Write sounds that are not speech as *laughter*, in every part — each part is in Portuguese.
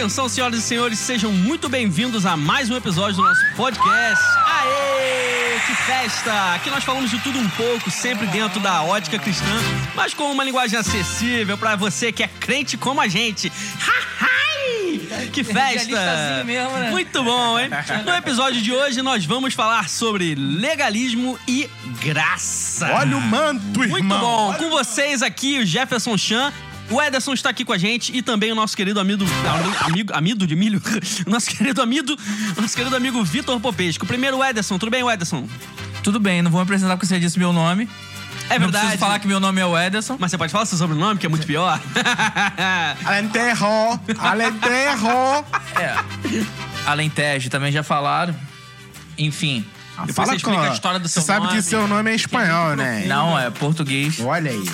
Atenção, senhoras e senhores, sejam muito bem-vindos a mais um episódio do nosso podcast. Aê! Que festa! Aqui nós falamos de tudo um pouco, sempre dentro da ótica cristã, mas com uma linguagem acessível pra você que é crente como a gente. Hi! Que *laughs* festa! Mesmo, né? Muito bom, hein? *laughs* No episódio de hoje nós vamos falar sobre legalismo e graça. Olha o manto, irmão. Muito bom. Com vocês aqui, o Jefferson Chan. O Ederson está aqui com a gente e também o nosso querido amigo. Amigo, amido de milho? *laughs* Nosso querido amigo. Nosso querido amigo Vitor Popesco. Primeiro, o Ederson. Tudo bem, o Ederson? Tudo bem, não vou me apresentar porque você disse meu nome. É Não verdade. preciso falar que meu nome é o Ederson. Mas você pode falar seu sobrenome, que é muito pior? *laughs* Alentejo, Alentejo. É. Alentejo, também já falaram. Enfim. Depois você explica a história do seu Você sabe nome. que seu nome é espanhol, né? Não, é português. Olha aí.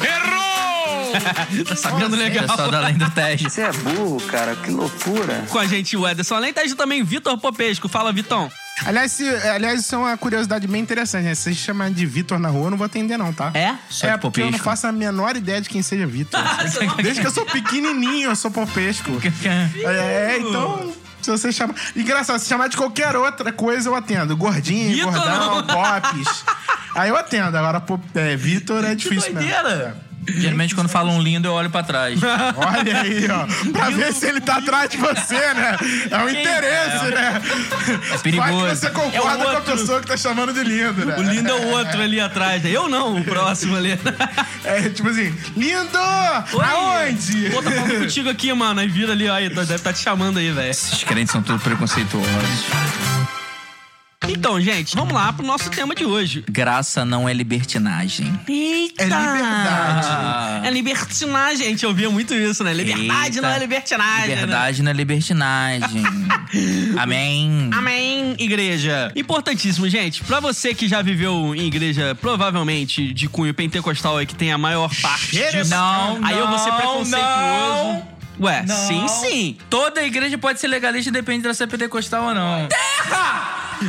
Tá sabendo legal. Pessoal da Além do Tejo. Você é burro, cara, que loucura. Com a gente, o Ederson. Além disso, também Vitor Popesco. Fala, Vitão. Aliás, se, aliás, isso é uma curiosidade bem interessante, né? Se você chamar de Vitor na rua, eu não vou atender, não, tá? É? Só é, porque eu não faço a menor ideia de quem seja Vitor. *laughs* Desde que eu sou pequenininho, eu sou popesco. *laughs* É, então... Se você chamar. Engraçado, se chamar de qualquer outra coisa, eu atendo. Gordinho, Vitor, gordão, não. pops. *laughs* Aí eu atendo. Agora, é, Vitor é difícil mesmo. doideira. Geralmente quando falam lindo, eu olho pra trás. *laughs* Olha aí, ó. Pra ver se ele tá atrás de você, né? É um interesse, né? É perigoso. Vai que você É concorda o com a pessoa que tá chamando de lindo, né? O lindo é o outro ali atrás. né? Eu não, o próximo ali. *laughs* É tipo assim, lindo! Oi. Aonde? Pô, tá falando contigo aqui, mano. Aí vira ali, ó. Aí, deve estar te chamando aí, velho. Esses crentes são todos preconceituosos. Então, gente, vamos lá pro nosso tema de hoje. Graça não é libertinagem. Eita! É liberdade. É libertinagem. A gente ouvia muito isso, né? Liberdade Eita. não é libertinagem. né? Liberdade não é libertinagem. *laughs* Amém. Amém, igreja. Importantíssimo, gente. Pra você que já viveu em igreja, provavelmente de cunho pentecostal aí, que tem a maior parte disso. Não, Aí eu vou ser não, preconceituoso. não. Ué, Não. sim, sim. Toda igreja pode ser legalista, depende de ela ser pentecostal ou não.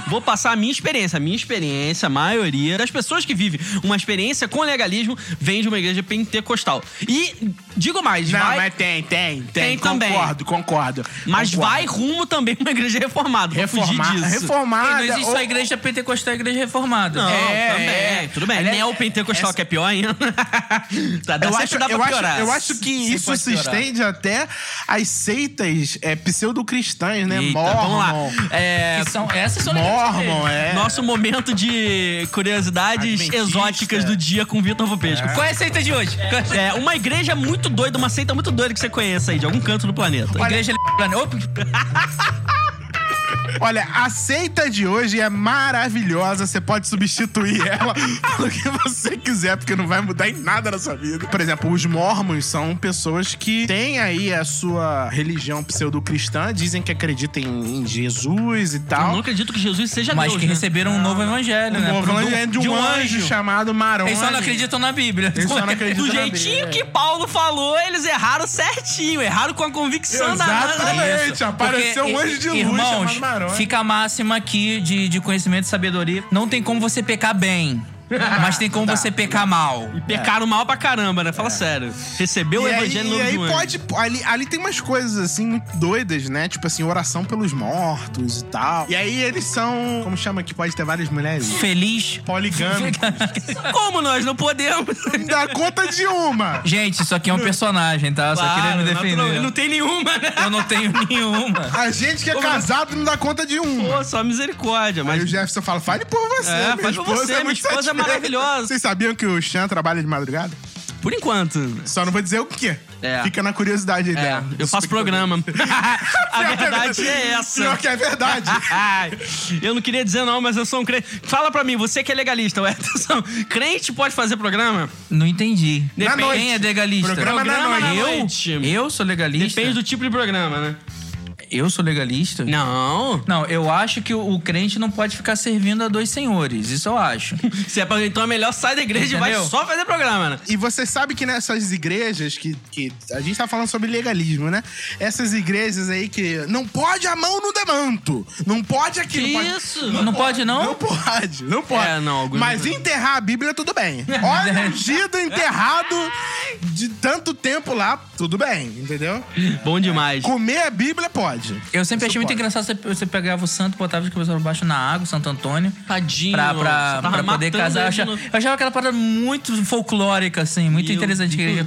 Vou passar a minha experiência. A minha experiência, a maioria das pessoas que vivem uma experiência com legalismo vem de uma igreja pentecostal. E digo mais, Não, vai, mas tem, tem, tem. Tem também. Concordo, concordo. mas Concordo. vai rumo também pra uma igreja reformada. Disso. reformada. não existe ou- só igreja pentecostal e igreja reformada. Não, É, também. é. Tudo bem. Aliás, Neopentecostal essa- que é pior ainda. *laughs* tá, dá Eu acho, dá pra eu, acho, piorar. eu acho que isso se piorar. estende até às seitas é, pseudo-cristãs, né? Eita, Mormon. vamos lá. É, Que são, essas são Mormon, é. Nosso momento de curiosidades Adventista. exóticas do dia com Vitor Popesco. Qual é a seita de hoje? É É, uma igreja muito doida, uma seita muito doida que você conheça aí, de algum canto do planeta. Igreja Opa, *laughs* Olha, a seita de hoje é maravilhosa. Você pode substituir ela *laughs* pelo que você quiser, porque não vai mudar em nada na sua vida. Por exemplo, os mormons são pessoas que têm aí a sua religião pseudo-cristã, dizem que acreditam em, Jesus e Eu tal. não acredito que Jesus seja Mas Deus, que né? receberam um novo evangelho, Um né? novo evangelho de um, anjo, chamado Maroni. Eles só não acreditam na Bíblia. Eles só não *laughs* acreditam Do na jeitinho Bíblia. que Paulo falou, eles erraram certinho. Erraram com a convicção da Exatamente. Apareceu um Porque, anjo de luz chamado Maroni. Fica a máxima aqui de, de conhecimento e sabedoria. Não tem como você pecar bem, *laughs* mas tem como você pecar mal. E pecaram mal pra caramba, né? Fala sério. Recebeu o E aí, evangelho e aí pode. Ali, ali tem umas coisas assim muito doidas, né? Tipo assim, oração pelos mortos e tal. E aí eles são. Como chama que pode ter várias mulheres? Feliz. Poligâmicos. *laughs* Como nós não podemos? *laughs* Dá conta de uma. Gente, isso aqui é um personagem, tá? Só queria me defender. naturalmente. Não tem nenhuma, né? Eu não tenho nenhuma. A gente que é casado não dá conta de uma. Pô, só misericórdia. Aí Mas o Jefferson fala, fale por você. É, minha fale por esposa você, é minha muito esposa é satisfeita." *laughs* maravilhosa. Vocês sabiam que o Chan trabalha de madrugada? por enquanto. Só não vou dizer o quê. É. Fica na curiosidade aí É, dela. eu faço programa. *laughs* A verdade é essa. Pior que é verdade. *laughs* Eu não queria dizer não, mas eu sou um crente. Fala pra mim, você que é legalista, Edson. Crente pode fazer programa? Não entendi. Na Quem noite. é legalista? Programa na Programa na noite. Eu? Eu sou legalista? Depende do tipo de programa, né? Eu sou legalista? Não. Não, eu acho que o, o crente não pode ficar servindo a dois senhores. Isso eu acho. *laughs* Se é pra, então é melhor sair da igreja e vai Entendeu? só fazer programa, né? E você sabe que nessas igrejas que, que. A gente tá falando sobre legalismo, né? Essas igrejas aí que. Não pode a mão no demanto. Não pode aqui. Que não pode- isso? Não pode, não? Não pode, não pode. É, não, alguns- Mas enterrar a Bíblia, tudo bem. Olha, ungido, enterrado de tanto tempo lá, tudo bem, entendeu? Bom demais. Comer a Bíblia, pode. Eu sempre Isso achei muito pode. engraçado você, você pegava o santo, botava de cabeça pra baixo na água, Santo Antônio. Tadinho. Pra, você pra, pra poder casar. Eu achava, no- eu achava aquela parada muito folclórica, assim, muito Meu interessante que,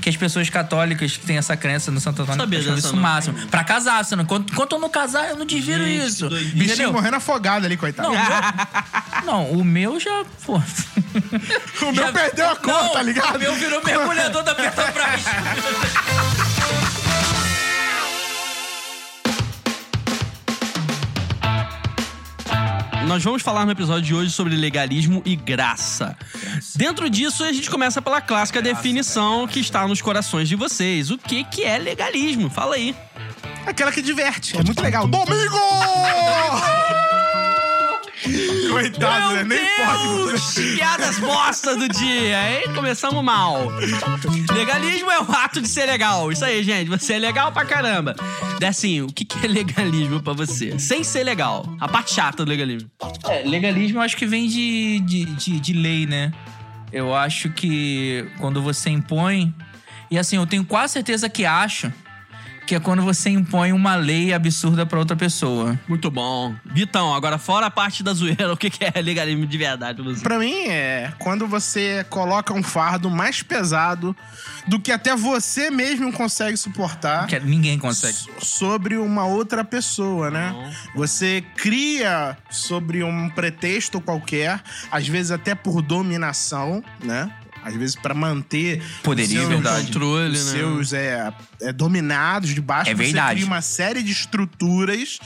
que as pessoas católicas que têm essa crença no Santo Antônio Sabia dessa, isso o não. máximo. Pra casar, senão, enquanto, enquanto eu não casar, eu não desviro Gente, isso. Bichinho morrendo afogado ali, coitado. Não, o meu, *laughs* não, o meu já. Pô. *laughs* o meu já- perdeu a cor, Não, tá ligado? O meu virou mergulhador da Petrobras. *laughs* Nós vamos falar no episódio de hoje sobre legalismo e graça. Dentro disso, a gente começa pela clássica definição que está nos corações de vocês. O que, que é legalismo? Fala aí. Aquela que diverte. É muito legal. Domingo! *laughs* *laughs* Coitado, né? Meu Nem pode. Deus! Piadas bosta do dia, hein? Começamos mal. Legalismo é o ato de ser legal. Isso aí, gente. Você é legal pra caramba. Dessinho, o que que é legalismo pra você? Sem ser legal. A parte chata do legalismo. É, legalismo eu acho que vem de, de, de, de lei, né? Eu acho que quando você impõe. E assim, eu tenho quase certeza que acho que é quando você impõe uma lei absurda pra outra pessoa. Muito bom. Vitão, agora fora a parte da zoeira, *laughs* o que é legalismo de verdade pra você? Pra mim é quando você coloca um fardo mais pesado do que até você mesmo consegue suportar Que ninguém consegue. so- sobre uma outra pessoa, né? Você cria sobre um pretexto qualquer, às vezes até por dominação, né? Às vezes pra manter Poderia, os seus, verdade. Controle, os né? seus é, é, dominados de baixo. É Você verdade. cria uma série de estruturas,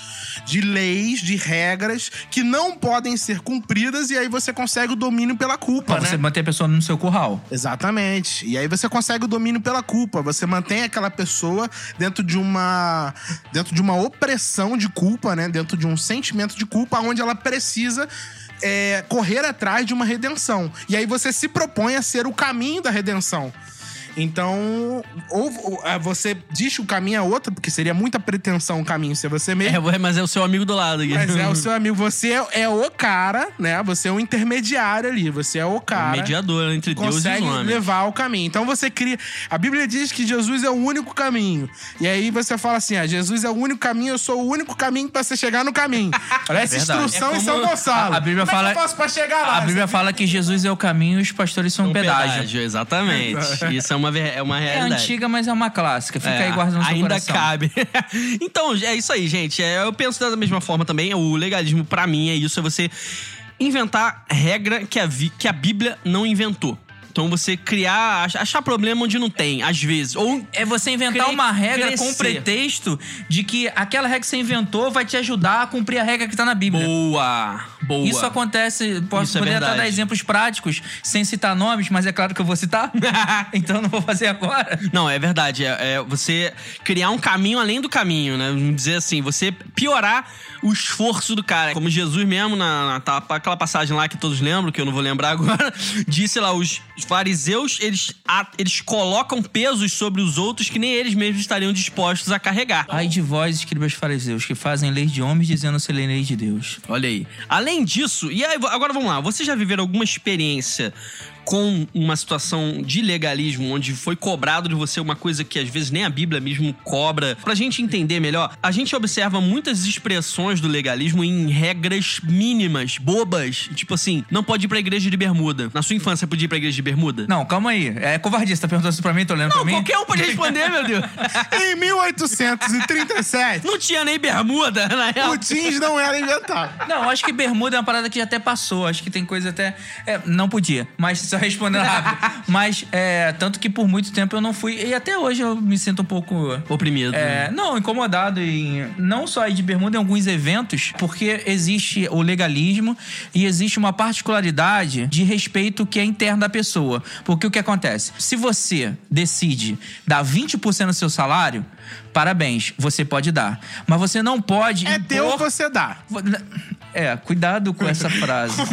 de leis, de regras que não podem ser cumpridas e aí você consegue o domínio pela culpa, Pra né? você manter a pessoa no seu curral. Exatamente. E aí você consegue o domínio pela culpa. Você mantém aquela pessoa dentro de uma dentro de uma opressão de culpa, né? Dentro de um sentimento de culpa onde ela precisa é, correr atrás de uma redenção. E aí você se propõe a ser o caminho da redenção. Então, ou, ou, ah, você diz que o caminho é outro, porque seria muita pretensão o caminho ser você mesmo. É, mas é o seu amigo do lado aqui. Mas é o *laughs* seu amigo, você é, é o cara, né? Você é o intermediário ali, você é o cara mediador entre Deus e os homens. levar ao caminho. Então você cria. A Bíblia diz que Jesus é o único caminho. E aí você fala assim: ah, Jesus é o único caminho, eu sou o único caminho pra você chegar no caminho. *laughs* Parece Verdade. instrução É em São Gonçalo. a- a Bíblia Como é fala- que eu faço pra chegar lá? A Bíblia fala que Jesus é o caminho e os pastores são Um um pedágio. exatamente. *laughs* Isso é uma, é uma É realidade. antiga, mas é uma clássica. Fica É, aí guardando no Ainda cabe. *laughs* então, é isso aí, gente. É, eu penso da mesma forma também. O legalismo, pra mim, é isso: é você inventar regra que a, que a Bíblia não inventou. Então você criar, ach- achar problema onde não tem, às vezes. Ou É você inventar Cre- uma regra com crescer. o pretexto de que aquela regra que você inventou vai te ajudar a cumprir a regra que tá na Bíblia. boa, boa. Isso acontece, posso Isso é poder até verdade. dar exemplos práticos, sem citar nomes, mas é claro que eu vou citar. *laughs* então eu não vou fazer agora. Não, é verdade. É, é você criar um caminho além do caminho, né? Vamos dizer assim, você piorar o esforço do cara. Como Jesus mesmo, na, na- aquela passagem lá que todos lembram, que eu não vou lembrar *laughs* agora, disse lá, os fariseus, eles, a- eles colocam pesos sobre os outros que nem eles mesmos estariam dispostos a carregar. Ai de vós, escribas fariseus, que fazem leis de homens dizendo ser lei de Deus. Olha aí. Além disso, e aí, agora vamos lá, vocês já viveram alguma experiência com uma situação de legalismo, onde foi cobrado de você uma coisa que às vezes nem a Bíblia mesmo cobra? Pra gente entender melhor, a gente observa muitas expressões do legalismo em regras mínimas, bobas. Tipo assim, não pode ir pra igreja de bermuda. Na sua infância, podia ir pra igreja de bermuda? Não, calma aí. É covardia. Você tá perguntando isso pra mim? Tô olhando Não, pra mim? qualquer um pode responder, meu Deus. *laughs* Em 1837, Não tinha nem bermuda, na real. o jeans não era inventado. Não, acho que bermuda é uma parada que já até passou. Acho que tem coisa até. é, não podia. Mas só respondendo rápido. *laughs* Mas, é, tanto que por muito tempo eu não fui. E até hoje eu me sinto um pouco. Oprimido. É, não, incomodado em não só ir de bermuda em alguns eventos, porque existe o legalismo e existe uma particularidade de respeito que é interna da pessoa. Porque o que acontece? Se você decide dar 20% do seu salário, parabéns, você pode dar. Mas você não pode É impor... teu, você dá. É, cuidado com essa frase. *laughs*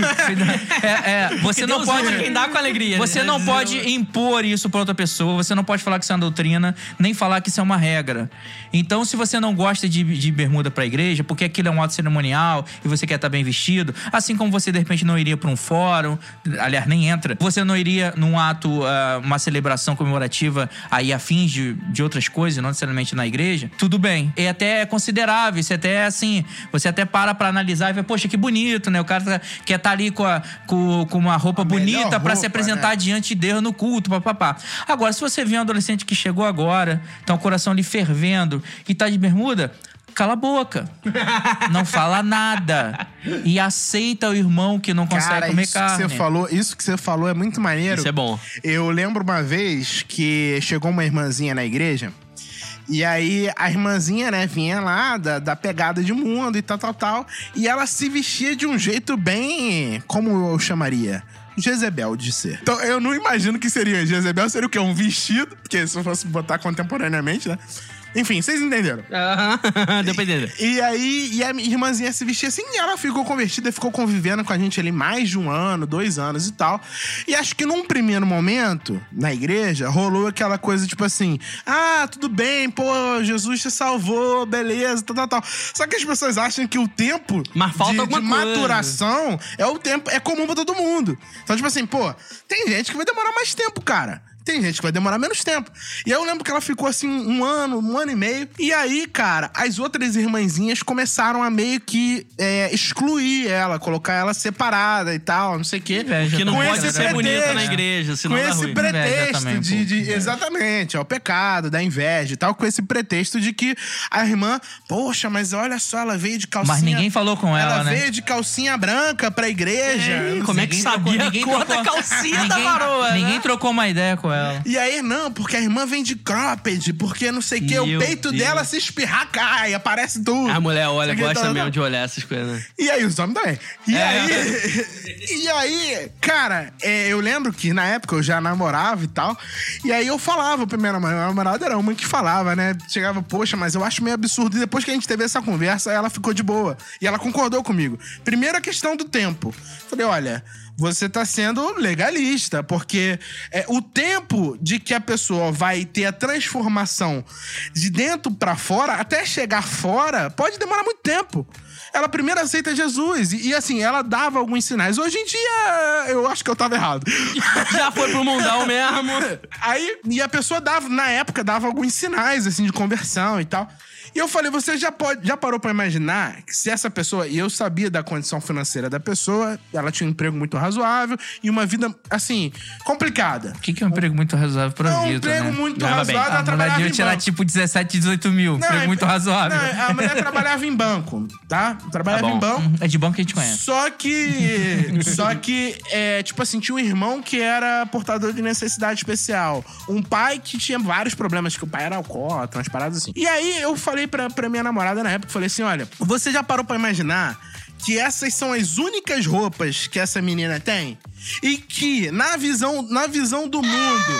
É, é, você Que não Deus pode. quem dá com alegria. Você né? não pode impor isso pra outra pessoa, você não pode falar que isso é uma doutrina, nem falar que isso é uma regra. Então, se você não gosta de, de bermuda pra igreja, porque aquilo é um ato cerimonial e você quer estar bem vestido, assim como você de repente não iria pra um fórum, aliás, nem entra, você não iria num ato, ah, uma celebração comemorativa aí a fins de, de outras coisas, não necessariamente na igreja, tudo bem. É até considerável, isso até é assim, você até para pra analisar e vê, poxa, que bonito, né? O cara tá- quer estar ali com, a- com, com uma roupa melhor bonita pra se apresentar né? diante de Deus no culto, papapá. Agora, se você vê um adolescente que chegou agora, tá o coração ali fervendo e tá de bermuda, cala a boca. *laughs* não fala nada. E aceita o irmão que não consegue Cara, comer isso carne. que você falou, isso que você falou é muito maneiro. Isso é bom. Eu lembro uma vez que chegou uma irmãzinha na igreja. E aí a irmãzinha, né, vinha lá da, da pegada de mundo e tal, tal, tal. E ela se vestia de um jeito bem. Como eu chamaria? Jezebel de ser. Então eu não imagino que seria. Jezebel seria o quê? Um vestido? Porque se eu fosse botar contemporaneamente, né? Enfim, vocês entenderam. Aham, *laughs* Deu pra entender. E aí, e a irmãzinha se vestia assim, e ela ficou convertida, ficou convivendo com a gente ali mais de um ano, dois anos e tal. E acho que num primeiro momento, na igreja, rolou aquela coisa tipo assim: ah, tudo bem, pô, Jesus te salvou, beleza, tal, tal, tal. Só que as pessoas acham que o tempo Mas falta de, alguma de coisa. maturação é o tempo, é comum pra todo mundo. Então, tipo assim, pô, tem gente que vai demorar mais tempo, cara. Tem gente que vai demorar menos tempo. E aí eu lembro que ela ficou assim um ano, um ano e meio. E aí, cara, as outras irmãzinhas começaram a meio que é, excluir ela, colocar ela separada e tal, não sei o quê. Inveja Porque não Com pode esse ser bonita pretexto. na igreja, senão com esse pretexto também, de, de- exatamente, é o pecado da inveja e tal, com esse pretexto de que a irmã, poxa, mas olha só, ela veio de calcinha. Mas ninguém falou com ela, Ela né? veio de calcinha branca pra igreja. Ei, não como é que Ninguém sabia trocou- ninguém a da trocou- calcinha da ninguém- varoa? né? Ninguém trocou uma ideia com ela. E aí, não, porque a irmã vem de cropped, porque não sei o que, o peito Deus. dela se espirrar, cai, aparece tudo. A mulher olha, gosta tá- mesmo de olhar essas coisas, né? E aí, os homens também. E É. aí, *laughs* e aí, cara, é, eu lembro que na época eu já namorava e tal. E aí eu falava pra minha namorada, minha namorada era uma que falava, né? Chegava, poxa, mas eu acho meio absurdo. E depois que a gente teve essa conversa, ela ficou de boa. E ela concordou comigo. Primeiro a questão do tempo. Falei, olha. Você tá sendo legalista, porque é, o tempo de que a pessoa vai ter a transformação de dentro pra fora, até chegar fora, pode demorar muito tempo ela primeiro aceita Jesus. E, e, assim, ela dava alguns sinais. Hoje em dia, eu acho que eu tava errado. *laughs* Já foi pro mundão mesmo. Aí, e a pessoa dava, na época, dava alguns sinais, assim, de conversão e tal. E eu falei, você já, pode, já parou pra imaginar que se essa pessoa, e eu sabia da condição financeira da pessoa, ela tinha um emprego muito razoável e uma vida, assim, complicada. O que, que é um emprego muito razoável pra É um vida, emprego né? muito bem. razoável, A ela mulher trabalhava em tirar tipo 17, 18 mil. Não, emprego é- muito razoável. Não, a mulher trabalhava em banco, tá? Trabalhava Tá em banco. Hum, É de banco que a gente conhece. Só que. *laughs* só que, é, tipo assim, tinha um irmão que era portador de necessidade especial. Um pai que tinha vários problemas, que o pai era alcoólatra, umas paradas assim. E aí eu falei pra, pra minha namorada na época, falei assim: olha, você já parou pra imaginar que essas são as únicas roupas que essa menina tem? E que, na visão, na visão do mundo.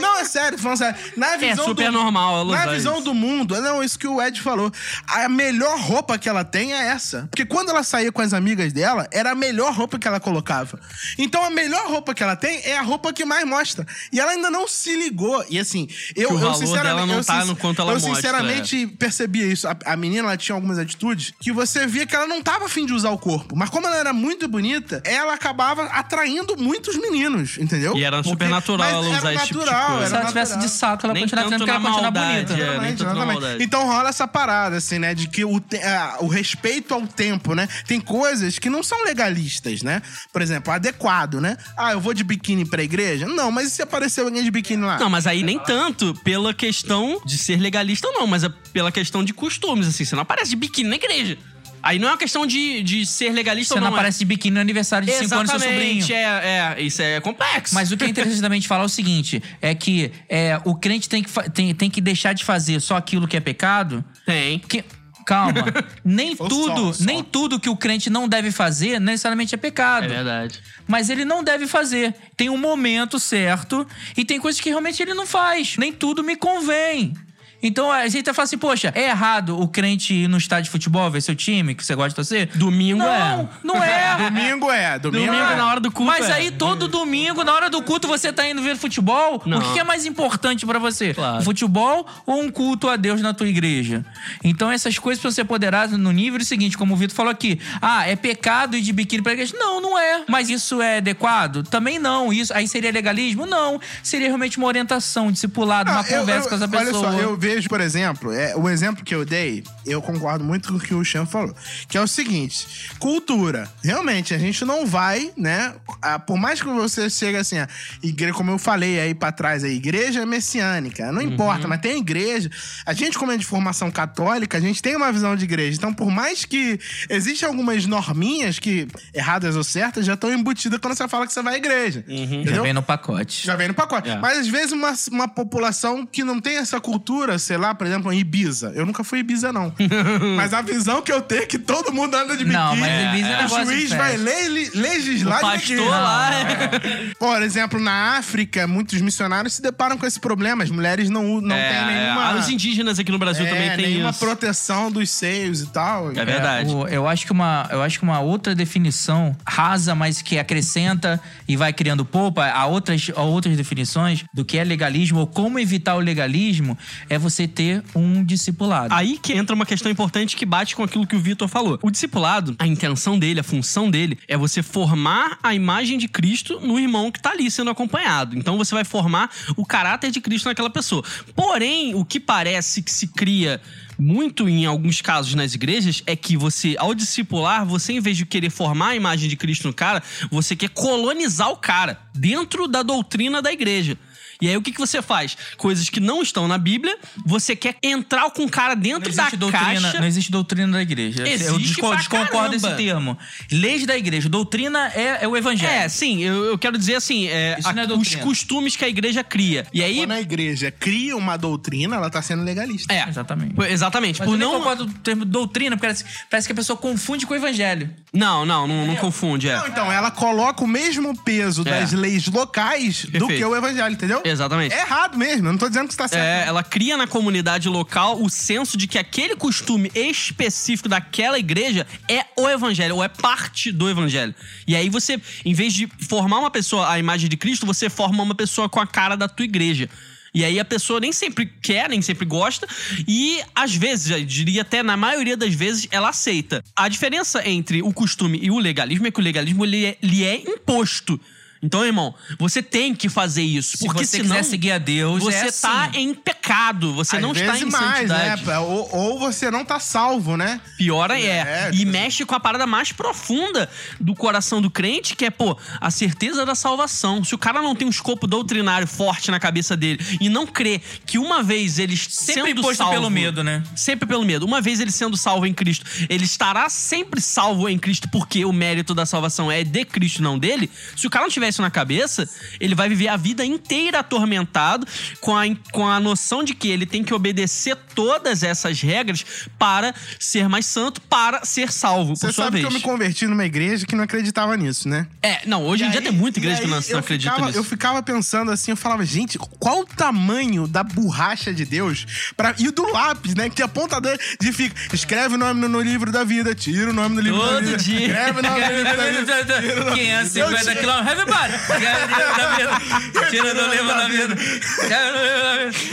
Não, é sério, falando sério. Na visão super do, normal, Na visão isso. do mundo, não, isso que o Ed falou. A melhor roupa que ela tem é essa. Porque quando ela saía com as amigas dela, era a melhor roupa que ela colocava. Então a melhor roupa que ela tem é a roupa que mais mostra. E ela ainda não se ligou. E assim, eu, eu sinceramente. não eu tá no quanto ela eu mostra, é. sinceramente percebia isso. A, a menina ela tinha algumas atitudes que você via que ela não tava afim de usar o corpo. Mas como ela era muito bonita, ela acabava atraindo muitos meninos, entendeu? E era super Porque- natural ela usar esse tipo de coisa. era Se ela tivesse de saco, ela Nem dizendo que ela na continua maldade, bonita. é. Exatamente, exatamente. Então rola essa parada, assim, né? De que o, te- ah, o respeito ao tempo, né? Tem coisas que não são legalistas, né? Por exemplo, adequado, né? Ah, eu vou de biquíni pra igreja? Não, mas e se aparecer alguém de biquíni lá? Não, mas aí nem tanto pela questão de ser legalista ou não, mas é pela questão de costumes, assim. Você não aparece de biquíni na igreja. Aí não é uma questão de, de ser legalista Você ou não não. é. aparece de biquíni no aniversário de 5 anos do seu sobrinho. É, é, isso é complexo. Mas o que é interessante também de falar é o seguinte: é que é, o crente tem que, tem, tem que deixar de fazer só aquilo que é pecado. tem. Porque, calma, *laughs* nem tudo, só, só. nem tudo que o crente não deve fazer necessariamente é pecado. É verdade. Mas ele não deve fazer. Tem um momento certo e tem coisas que realmente ele não faz. Nem tudo me convém. Então a gente fala assim, poxa, é errado o crente ir no estádio de futebol ver seu time, que você gosta de torcer? Domingo não, é. Não é. *laughs* Domingo é, domingo, Domingo é. na hora do culto. Mas é. aí todo domingo, na hora do culto, você tá indo ver futebol? Não. O que é mais importante pra você? Claro. O futebol ou um culto a Deus na tua igreja? Então essas coisas precisam ser ponderadas no nível seguinte, como o Vitor falou aqui. Ah, é pecado ir de biquíni pra igreja? Não, não é. Mas isso é adequado? Também não. Isso aí seria legalismo? Não. Seria realmente uma orientação, um discipulado, uma Ah, eu- conversa eu- com essa pessoa. Olha só, eu vejo, por exemplo, é, o exemplo que eu dei, eu concordo muito com o que o Chan falou. Que é o seguinte: cultura. Realmente, a gente não vai, né? ah, por mais que você chegue assim, a igreja, como eu falei aí pra trás, a igreja é messiânica. Não importa, mas tem igreja. A gente, como é de formação católica, a gente tem uma visão de igreja. Então, por mais que existem algumas norminhas que, erradas ou certas, já estão embutidas quando você fala que você vai à igreja. Já Entendeu? vem no pacote. Já vem no pacote. É. Mas às vezes uma, uma população que não tem essa cultura, sei lá, por exemplo, em Ibiza. Eu nunca fui em Ibiza, não. *laughs* mas a visão que eu tenho é que todo mundo anda de biquíni. Não, mas Ibiza é o negócio de juiz vai le- legislar O de pastor biquíni. lá. é- Por exemplo, na África, muitos missionários se deparam com esse problema. As mulheres não, não é, têm nenhuma... é. Os indígenas aqui no Brasil é, também tem nenhuma isso. proteção dos seios e tal. É verdade. o- eu, acho que uma, eu acho que uma outra definição rasa, mas que acrescenta e vai criando polpa a outras, a outras definições do que é legalismo ou como evitar o legalismo é você ter um discipulado. Aí que entra uma questão importante que bate com aquilo que o Vitor falou. O discipulado, a intenção dele, a função dele, é você formar a imagem de Cristo no irmão que tá ali sendo acompanhado. Então você vai formar o caráter de Cristo naquela pessoa. Porém, o que parece que se cria muito em alguns casos nas igrejas é que você, ao discipular, você em vez de querer formar a imagem de Cristo no cara, você quer colonizar o cara dentro da doutrina da igreja. E aí o que, que você faz? Coisas que não estão na Bíblia, você quer entrar com o cara dentro da existe, doutrina, caixa. não existe doutrina da igreja. eu Existe disco- pra desconcordo desse termo. Leis da igreja. Doutrina é, é o evangelho. É, sim, eu, eu quero dizer assim, é, não é a- os costumes que a igreja cria. E aí. Quando a igreja cria uma doutrina, ela tá sendo legalista. É, Exatamente. exatamente. Mas por eu não. concordo do termo doutrina, porque parece, parece que a pessoa confunde com o evangelho. Não, não, não, não confunde, é. Não, então, ela coloca o mesmo peso É. das leis locais do Perfeito. que o evangelho, entendeu? Exatamente. É errado mesmo, eu não tô dizendo que isso tá certo. É, ela cria na comunidade local o senso de que aquele costume específico daquela igreja é o evangelho, ou é parte do evangelho. E aí você, em vez de formar uma pessoa à imagem de Cristo, você forma uma pessoa com a cara da tua igreja. E aí a pessoa nem sempre quer, nem sempre gosta, e às vezes, eu diria até na maioria das vezes, ela aceita. A diferença entre o costume e o legalismo é que o legalismo ele é, ele é imposto. Então, irmão, você tem que fazer isso. Se porque você senão quiser seguir a Deus, você é tá assim. em pecado, você Às não está em mais, santidade. né? Ou, ou você não tá salvo, né? Pior é, É, e mexe com a parada mais profunda do coração do crente, que é, pô, a certeza da salvação. Se o cara não tem um escopo doutrinário forte na cabeça dele e não crê que uma vez ele Sempre sendo salvo, pelo medo, né? Sempre pelo medo. Uma vez ele sendo salvo em Cristo, ele estará sempre salvo em Cristo porque o mérito da salvação é de Cristo, não dele. Se o cara não tiver isso na cabeça, ele vai viver a vida inteira atormentado com a, com a noção de que ele tem que obedecer todas essas regras para ser mais santo, para ser salvo, Você por sua sabe vez. que eu me converti numa igreja que não acreditava nisso, né? É, não, hoje em E dia aí- tem muita igreja que não, não acredita ficava, nisso. Eu ficava pensando assim, eu falava, gente, qual o tamanho da borracha de Deus pra, e do lápis, né? Que apontador de fica, escreve o nome no, no livro da vida, tira o nome do livro da Todo vida. dia. Escreve o nome do livro da vida. *laughs* tira o nome- 550 quilômetros. Everybody! *laughs* Tira do livro da vida.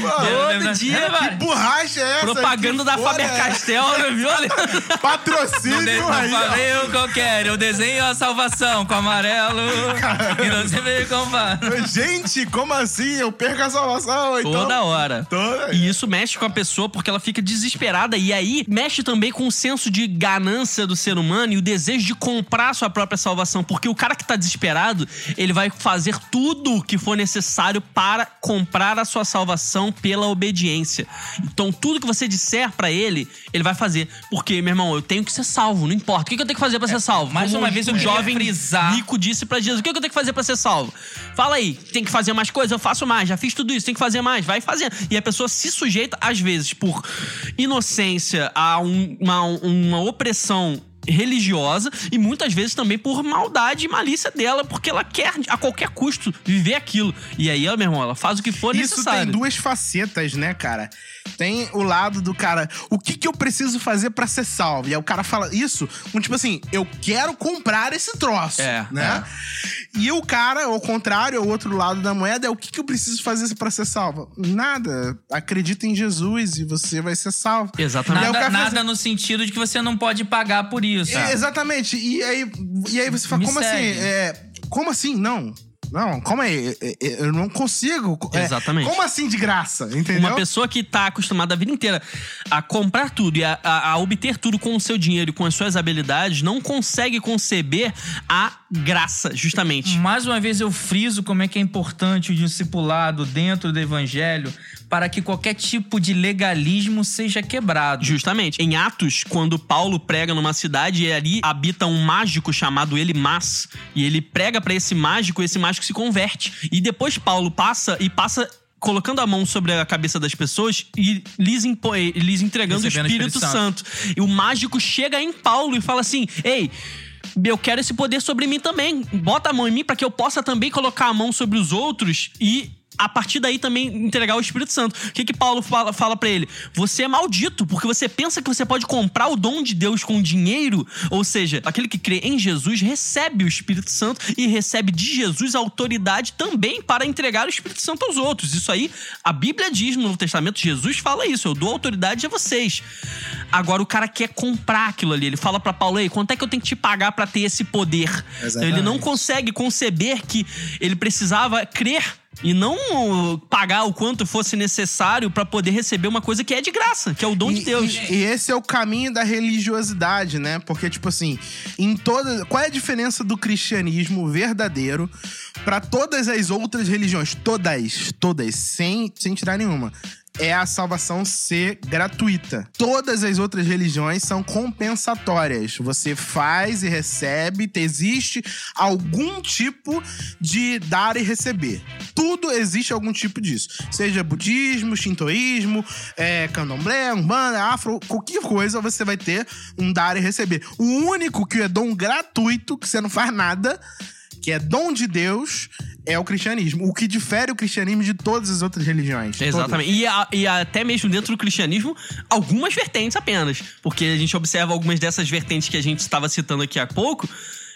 Todo dia. Que borracha é essa? Propaganda da foda Faber é viu? *laughs* Patrocínio não aí, falei o que eu quero. Eu desenho a salvação com amarelo. E não bem como faz. Gente, como assim? Eu perco a salvação? Então... Toda hora. Toda- E isso mexe com a pessoa porque ela fica desesperada. E aí mexe também com o senso de ganância do ser humano e o desejo de comprar sua própria salvação. Porque o cara que tá desesperado, ele vai fazer tudo que for necessário para comprar a sua salvação pela obediência. Então, tudo que você disser pra ele, ele vai fazer. Porque, meu irmão, eu tenho que ser salvo, não importa. O que eu tenho que fazer pra ser salvo? É, mais Como uma vez, um jovem frisar- rico disse pra Jesus: O que eu tenho que fazer pra ser salvo? Fala aí, tem que fazer mais coisas? Eu faço mais, já fiz tudo isso, tem que fazer mais, vai fazendo. E a pessoa se sujeita, às vezes, por inocência a um- uma, uma opressão religiosa e muitas vezes também por maldade e malícia dela, porque ela quer a qualquer custo viver aquilo. E aí, meu irmão, ela faz o que for Isso necessário. tem duas facetas, né, cara? Tem o lado do cara, o que que eu preciso fazer pra ser salvo? E aí o cara fala isso com tipo assim, eu quero comprar esse troço, É, né? E o cara, ao contrário, o outro lado da moeda é o que que eu preciso fazer pra ser salvo? Nada. Acredita em Jesus e você vai ser salvo. Exatamente. Nada, nada no sentido de que você não pode pagar por isso. É, exatamente. E aí, e aí você fala, Me como segue. assim? É, como assim? Não. Não, calma aí. é, é, Eu não consigo. É, Exatamente. Como assim de graça? Entendeu? Uma pessoa que tá acostumada a vida inteira a comprar tudo e a, a- a obter tudo com o seu dinheiro e com as suas habilidades não consegue conceber a graça, justamente. Mais uma vez eu friso como é que é importante o discipulado dentro do evangelho para que qualquer tipo de legalismo seja quebrado. Justamente. Em Atos, quando Paulo prega numa cidade e ali habita um mágico chamado Elimas, e ele prega pra esse mágico, esse mágico se converte. E depois Paulo passa e passa colocando a mão sobre a cabeça das pessoas e lhes, lhes entregando o Recebendo o Espírito, Espírito Santo. E o mágico chega em Paulo e fala assim: "Ei, eu quero esse poder sobre mim também. Bota a mão em mim pra que eu possa também colocar a mão sobre os outros e a partir daí também entregar o Espírito Santo. O que que Paulo fala, fala para ele? Você é maldito, porque você pensa que você pode comprar o dom de Deus com dinheiro, ou seja, aquele que crê em Jesus recebe o Espírito Santo e recebe de Jesus a autoridade também para entregar o Espírito Santo aos outros. Isso aí, a Bíblia diz no Novo Testamento, Jesus fala isso, eu dou autoridade a vocês. Agora o cara quer comprar aquilo ali, ele fala para Paulo, ei, quanto é que eu tenho que te pagar para ter esse poder? Exatamente. Ele não consegue conceber que ele precisava crer e não pagar o quanto fosse necessário pra poder receber uma coisa que é de graça, que é o dom de E- Deus. E, e esse é o caminho da religiosidade, né? Porque, tipo assim, em toda. Qual é a diferença do cristianismo verdadeiro pra todas as outras religiões? Todas, todas, sem, sem tirar nenhuma. É a salvação ser gratuita. Todas as outras religiões são compensatórias. Você faz e recebe, te- existe algum tipo de dar e receber. Tudo existe algum tipo disso. Seja budismo, shintoísmo, é, candomblé, umbanda, afro, qualquer coisa você vai ter um dar e receber. O único que é dom gratuito, que você não faz nada, que é dom de Deus, é o cristianismo. O que difere o cristianismo de todas as outras religiões. Exatamente. E, a- e até mesmo dentro do cristianismo, algumas vertentes apenas. Porque a gente observa algumas dessas vertentes que a gente estava citando aqui há pouco.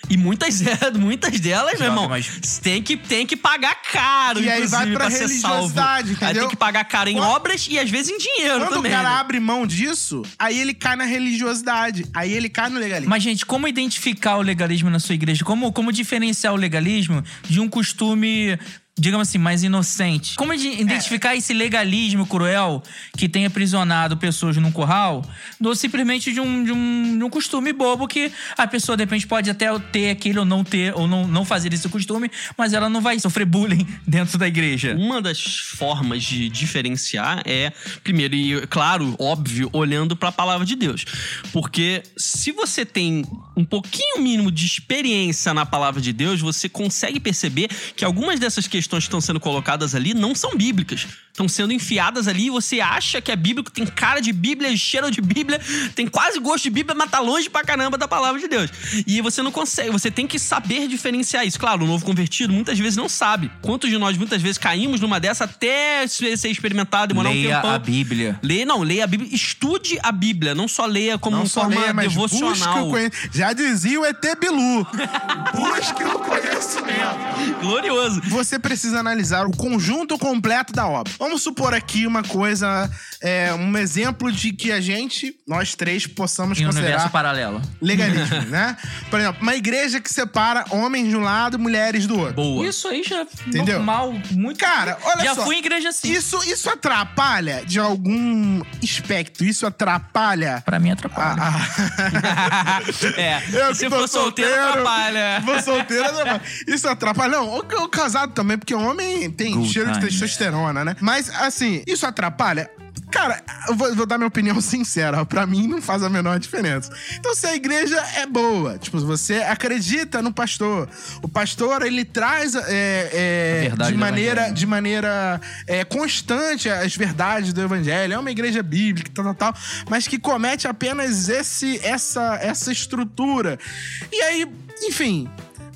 E muitas, *laughs* muitas delas, meu irmão, mas- tem que, tem que pagar caro, E aí vai inclusive, pra ser salvo. religiosidade, Aí entendeu? tem que pagar caro em Quando- obras e às vezes em dinheiro Quando também. o cara né? abre mão disso, aí ele cai na religiosidade. Aí ele cai no legalismo. Mas, gente, como identificar o legalismo na sua igreja? Como, como diferenciar o legalismo de um costume, digamos assim, mais inocente? Como de- identificar esse legalismo cruel que tem aprisionado pessoas num curral, ou simplesmente de um, de, um, de um costume bobo que a pessoa, de repente, pode até ter aquele ou não ter, ou não, não fazer esse costume, mas ela não vai sofrer bullying *laughs* dentro da igreja. Uma das formas de diferenciar é, primeiro, e claro, óbvio, olhando para a palavra de Deus. Porque se você tem um pouquinho mínimo de experiência na palavra de Deus, você consegue perceber que algumas dessas questões que estão sendo colocadas ali não são bíblicas. Estão sendo enfiadas ali e você acha que é bíblico, tem cara de Bíblia, cheiro de Bíblia, tem quase gosto de Bíblia, mas tá longe pra caramba da palavra de Deus. E você não consegue, você tem que saber diferenciar isso. Claro, o novo convertido muitas vezes não sabe. Quantos de nós muitas vezes caímos numa dessa até ser experimentado, demorar um Leia tempão. a Bíblia. Leia, não, leia a Bíblia, estude a Bíblia, não só leia como Não uma só forma leia, mas busque devocional. o conhecimento. Já dizia o ET Bilu. *laughs* busque o conhecimento. Glorioso. Você precisa analisar o conjunto completo da obra. Vamos supor aqui uma coisa, é, um exemplo de que a gente, nós três, possamos Em um universo considerar paralelo. legalismo, *laughs* né? Por exemplo, uma igreja que separa homens de um lado e mulheres do outro. Boa. Isso aí já é Entendeu? normal, muito. Cara, olha já só. fui em igreja assim. Isso, isso atrapalha de algum aspecto? Isso atrapalha Pra mim atrapalha. a- a- *laughs* é, Eu se for solteiro, atrapalha. Vou solteiro, atrapalha. Isso atrapalha. Não, Não, o, o casado também, porque homem tem Good cheiro de time. testosterona, né? Mas, assim, isso atrapalha? Cara, eu vou, vou dar minha opinião *laughs* sincera. Pra mim, não faz a menor diferença. Então, se a igreja é boa, tipo, você acredita no pastor. O pastor, ele traz é, é, de maneira, de maneira é, constante as verdades do evangelho. É uma igreja bíblica, tal, tal, tal. Mas que comete apenas esse, essa, essa estrutura. E aí, enfim...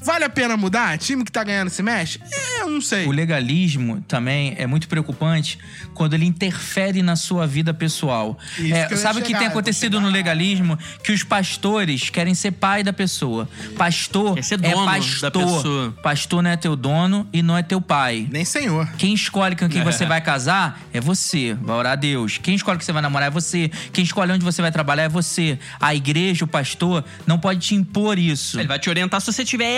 Vale a pena mudar? Time que tá ganhando se mexe? É, eu não sei. O legalismo também é muito preocupante quando ele interfere na sua vida pessoal. Isso É, que sabe o que tem acontecido no legalismo? Que os pastores querem ser pai da pessoa. Pastor Quer ser é dono da pastor. pessoa. Pastor não é teu dono e não é teu pai. Nem senhor. Quem escolhe com quem você *laughs* vai casar é você. Vai orar a Deus. Quem escolhe que você vai namorar é você. Quem escolhe onde você vai trabalhar é você. A igreja, o pastor, não pode te impor isso. Ele vai te orientar se você tiver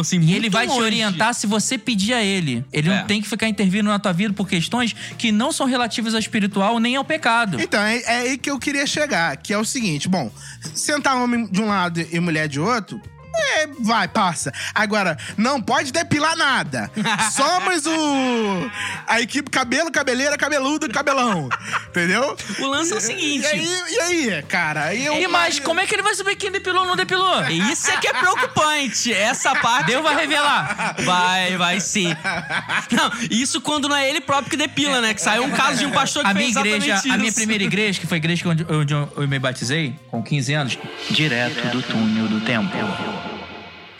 assim, E ele vai te orientar se você pedir a ele. Ele É. não tem que ficar intervindo na tua vida por questões que não são relativas ao espiritual nem ao pecado. Então, é, é aí que eu queria chegar, que é o seguinte: bom, sentar homem de um lado e mulher de outro. É, vai, passa. Agora, não pode depilar nada. Somos o. A equipe cabelo, cabeleira, cabeludo, cabelão. Entendeu? O lance é o E seguinte. aí, e aí cara? Eu, E mas como é que ele vai saber quem depilou ou não depilou? Isso é que é preocupante. Essa parte. Deus vai revelar. Vai, vai sim. Não, isso quando não é ele próprio que depila, né? Que saiu um caso de um pastor que A minha igreja, isso. a minha primeira igreja, que foi a igreja onde, onde eu me batizei, com 15 anos, direto do túnel do tempo.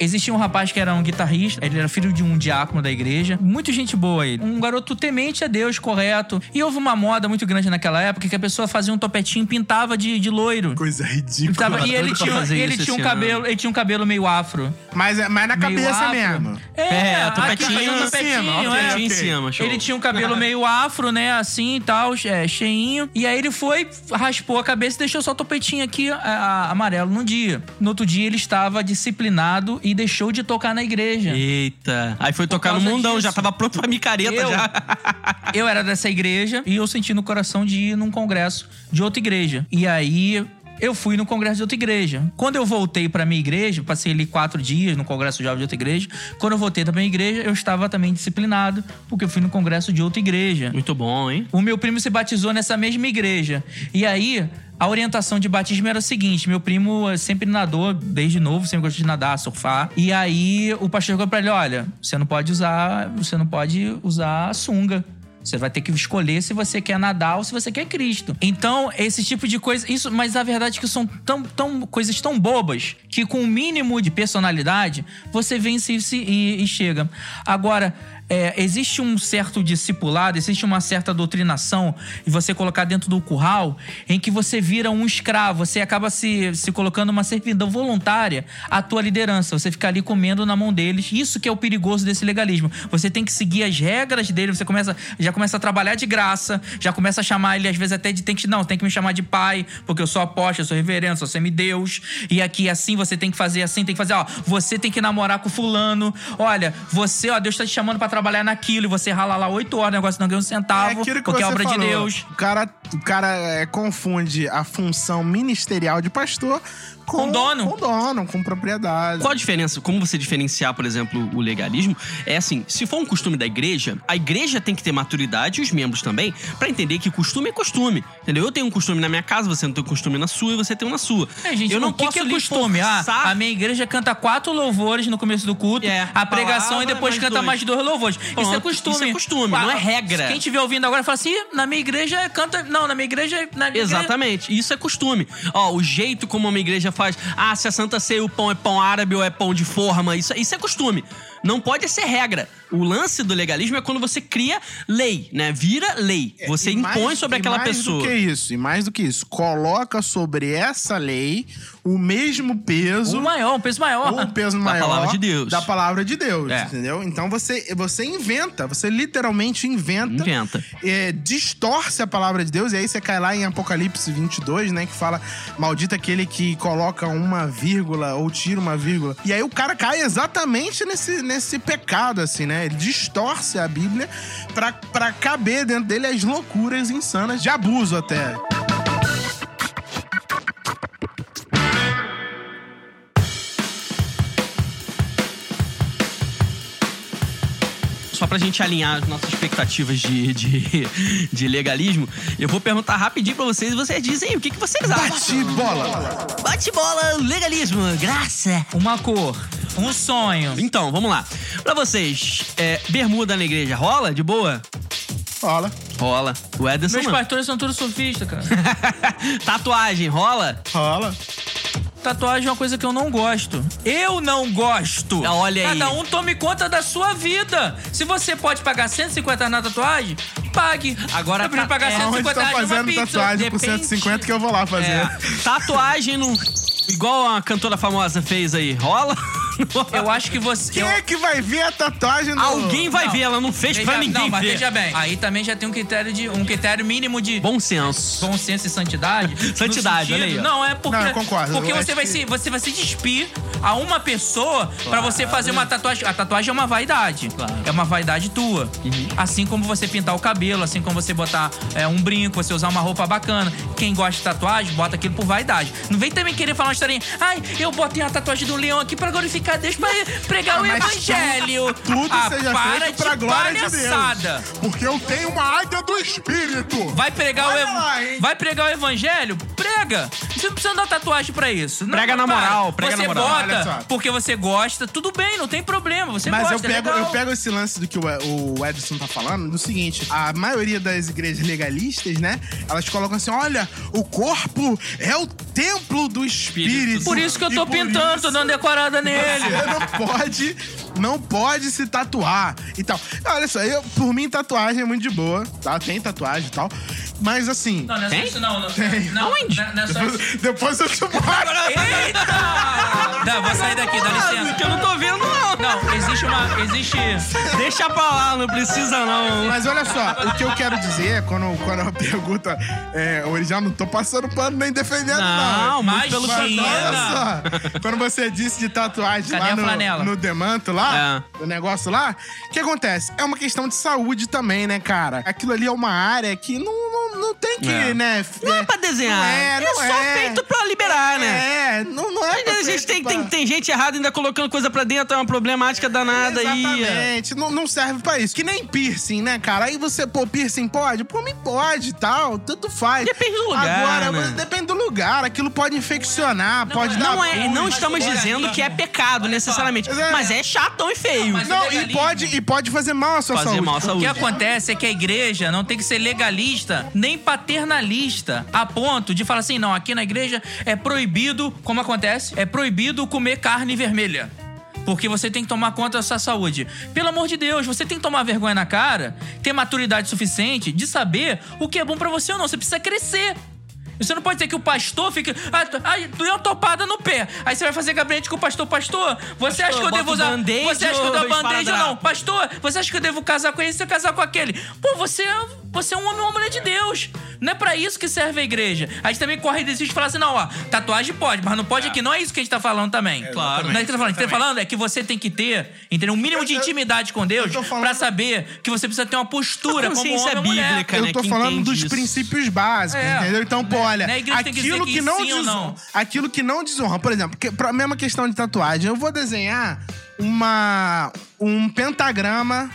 Existia um rapaz que era um guitarrista, ele era filho de um diácono da igreja, muito gente boa ele. Um garoto temente a Deus, correto. E houve uma moda muito grande naquela época que a pessoa fazia um topetinho e pintava de, de loiro. Coisa ridícula. Pintava- e ele tinha, ele tinha um cabelo, ele tinha um cabelo meio afro. Mas, é- mas na meio cabeça mesmo. É, É, topetinho um topetinho, cima, é. em cima, show. Ele tinha um cabelo *laughs* meio afro, né? Assim e tal, é, cheinho. E aí ele foi, raspou a cabeça e deixou só o topetinho aqui a- a- amarelo no dia. No outro dia ele estava disciplinado e deixou de tocar na igreja. Eita. Aí foi tocar no mundão, disso. já tava pronto pra micareta Eu- já. *laughs* Eu era dessa igreja e eu senti no coração de ir num congresso de outra igreja. E aí eu fui no congresso de outra igreja. Quando eu voltei pra minha igreja, passei ali quatro dias no congresso jovem de outra igreja. Quando eu voltei da minha igreja, eu estava também disciplinado, porque eu fui no congresso de outra igreja. Muito bom, hein? O meu primo se batizou nessa mesma igreja. E aí, a orientação de batismo era o seguinte: meu primo eh, sempre nadou desde novo, sempre gostou de nadar, surfar. E aí o pastor chegou pra ele: olha, você não pode usar, você não pode usar sunga. Você vai ter que escolher se você quer nadar ou se você quer Cristo. Então, esse tipo de coisa. Isso, mas a verdade é que são tão, tão, coisas tão bobas que, com o mínimo de personalidade, você vence isso e, e chega. Agora, é, existe um certo discipulado, existe uma certa doutrinação e você colocar dentro do curral em que você vira um escravo, você acaba se, se colocando uma servidão voluntária à tua liderança, você fica ali comendo na mão deles. Isso que é o perigoso desse legalismo. Você tem que seguir as regras dele, você começa, já começa a trabalhar de graça, já começa a chamar ele às vezes até de tem que não, tem que me chamar de pai, porque eu sou apóstolo, eu sou reverendo, sou semideus. E aqui assim você tem que fazer assim, tem que fazer, ó, você tem que namorar com fulano. Olha, você, ó, Deus tá te chamando pra trabalhar naquilo e você rala lá oito horas, o negócio não ganha um centavo, porque é obra de Deus. O cara, o cara é, confunde a função ministerial de pastor com, Com dono. Com dono, com propriedade. Qual a diferença? Como você diferenciar, por exemplo, o legalismo? É assim, se for um costume da igreja, a igreja tem que ter maturidade e os membros também pra entender que costume é costume, entendeu? Eu tenho um costume na minha casa, você não tem um costume na sua e você tem um na sua. É, gente, eu não o que, posso que é costume? Ah, a minha igreja canta quatro louvores no começo do culto, É, a pregação palavra, e depois mais canta dois. mais dois louvores. isso é Pronto, costume. isso é costume, não é regra. Quem estiver ouvindo agora fala assim: "Ih, na minha igreja canta. Não, na minha igreja. Na minha igreja- Exatamente, isso é costume. Ó, o jeito como uma igreja faz, ah, se a Santa Ceia o pão é pão árabe ou é pão de forma, isso, isso é costume. Não pode ser regra. O lance do legalismo é quando você cria lei, né? Vira lei. Você É, E impõe mais- sobre aquela mais pessoa. do que isso, e mais do que isso, coloca sobre essa lei o mesmo peso Um maior, um peso maior. um peso Da maior palavra de Deus. da palavra de Deus, É. entendeu? Então você, você inventa, você literalmente inventa, Inventa. é, distorce a palavra de Deus, e aí você cai lá em Apocalipse 22, né, que fala, maldito aquele que coloca uma vírgula ou tira uma vírgula. E aí o cara cai exatamente nesse, nesse pecado, assim, né? Ele distorce a Bíblia pra caber dentro dele as loucuras insanas de abuso até. Pra gente alinhar as nossas expectativas de, de, de legalismo, eu vou perguntar rapidinho pra vocês e vocês dizem o que, que vocês acham. Bate bola. Bate bola, legalismo, graça. Uma cor, um sonho. Então, vamos lá. Pra vocês, é, bermuda na igreja rola? De boa? Rola. Rola. O Ederson Meus pastores são todos sofistas, cara. *laughs* Tatuagem, rola? Rola. Tatuagem é uma coisa que eu não gosto. Eu não gosto. Ah, olha aí. Cada um tome conta da sua vida. Se você pode pagar 150 na tatuagem, pague. Agora eu tá- pagar é, Onde 150 tá reais numa fazendo tatuagem por Depende. 150 que eu vou lá fazer. É, *laughs* tatuagem no. Igual a cantora famosa fez aí, rola? *laughs* Eu acho que você... Quem eu- é que vai ver a tatuagem no... Alguém vai Não. ver, ela não fez Veja- pra ninguém não, mas ver. veja bem. Aí também já tem um critério de um critério mínimo de Bom senso. bom senso e santidade. *laughs* Santidade, olha aí, ó. Não, é porque. Não, eu concordo. Porque Eu você vai, que- se, você vai se despir a uma pessoa pra você fazer uma tatuagem. A tatuagem é uma vaidade. Claro. É uma vaidade tua. Assim como você pintar o cabelo, assim como você botar é, um brinco, você usar uma roupa bacana. Quem gosta de tatuagem, bota aquilo por vaidade. Não vem também querer falar uma historinha. Ai, eu botei a tatuagem do leão aqui pra glorificar Deus, pra pregar Ah, o evangelho. Tudo ah, seja para feito pra glória de palhaçada. Deus. Porque eu tenho uma águia do espírito. Vai pregar, o Olha lá, hein? vai pregar o evangelho? Prega! Você não precisa dar tatuagem pra isso. Não, Prega na moral, prega você na moral. Bota porque você gosta, tudo bem, não tem problema. Você Mas eu gosta, é pego, legal. eu pego esse lance do que o, o Edson tá falando, do seguinte: a maioria das igrejas legalistas, né? Elas colocam assim: olha, o corpo é o templo do espírito. Por isso que eu tô pintando, tô isso dando decorada nele. Você não pode, não pode se tatuar e tal. Olha só, eu, por mim, tatuagem é muito de boa, tá? Tem tatuagem e tal. Mas assim. Não, não é só isso não. Não, Tem. não, Aonde? não, não é só isso. Depois, depois eu te mostro. Eita! Não, vou sair daqui, dá licença. Que eu não tô vendo, não. Não, existe uma. Existe. Deixa pra lá, não precisa não. Mas olha só, o que eu quero dizer, quando, quando a pergunta é original, não tô passando pano nem defendendo, não. Não, pelo. Mas contrário. olha só, quando você disse de tatuagem Cadê lá no, no Demanto lá, É. no negócio lá, o que acontece? É uma questão de saúde também, né, cara? Aquilo ali é uma área que não, não, não tem que, É. né? Não é pra desenhar. Não é, é não só é. feito pra liberar, né? É, não, não é pra A gente tem, pra- tem, tem gente errada ainda colocando coisa pra dentro, é uma problemática danada aí. é. Exatamente. Não, não serve pra isso. Que nem piercing, né, cara? Aí você, pô, piercing pode? Pô, me pode e tal. Tanto faz. Depende do lugar, Agora, né? depende do lugar. Aquilo pode infeccionar, pode dar. Não, é, pus. não estamos dizendo que é pecado necessariamente, Mas é- é chatão e feio. mas- Não, e pode, e pode fazer mal à sua Fazer saúde. mal à O saúde. que acontece é que a igreja não tem que ser legalista nem paternalista a ponto de falar assim, não, aqui na igreja é proibido, como acontece, é proibido comer carne vermelha. Porque você tem que tomar conta da sua saúde. Pelo amor de Deus, você tem que tomar vergonha na cara, ter maturidade suficiente de saber o que é bom pra você ou não. Você precisa crescer. Você não pode dizer que o pastor fica. Ah, deu uma topada no pé. Aí você vai fazer gabinete com o pastor. Pastor, você acha que eu devo usar. Você acha que eu devo band-aid ou não? Pastor, você acha que eu devo casar com esse ou casar com aquele? Pô, você é, você é um homem ou uma mulher de Deus. Não é pra isso que serve a igreja. A gente também corre desse de falar assim, não, ó, tatuagem pode, mas não pode aqui. Não é isso que a gente tá falando também. Claro. Não é isso que tá falando. O que tá falando é que você tem que ter, entendeu? Um mínimo de intimidade com Deus tô falando- pra saber que você precisa ter uma postura A como homem ou mulher. bíblica, né? Eu tô que falando dos isso. princípios básicos, É. entendeu? Então, pô, Né? olha, dizer aquilo que que, não sim ou desonra, não. aquilo que não desonra, por exemplo, que, pra mesma questão de tatuagem, eu vou desenhar uma um pentagrama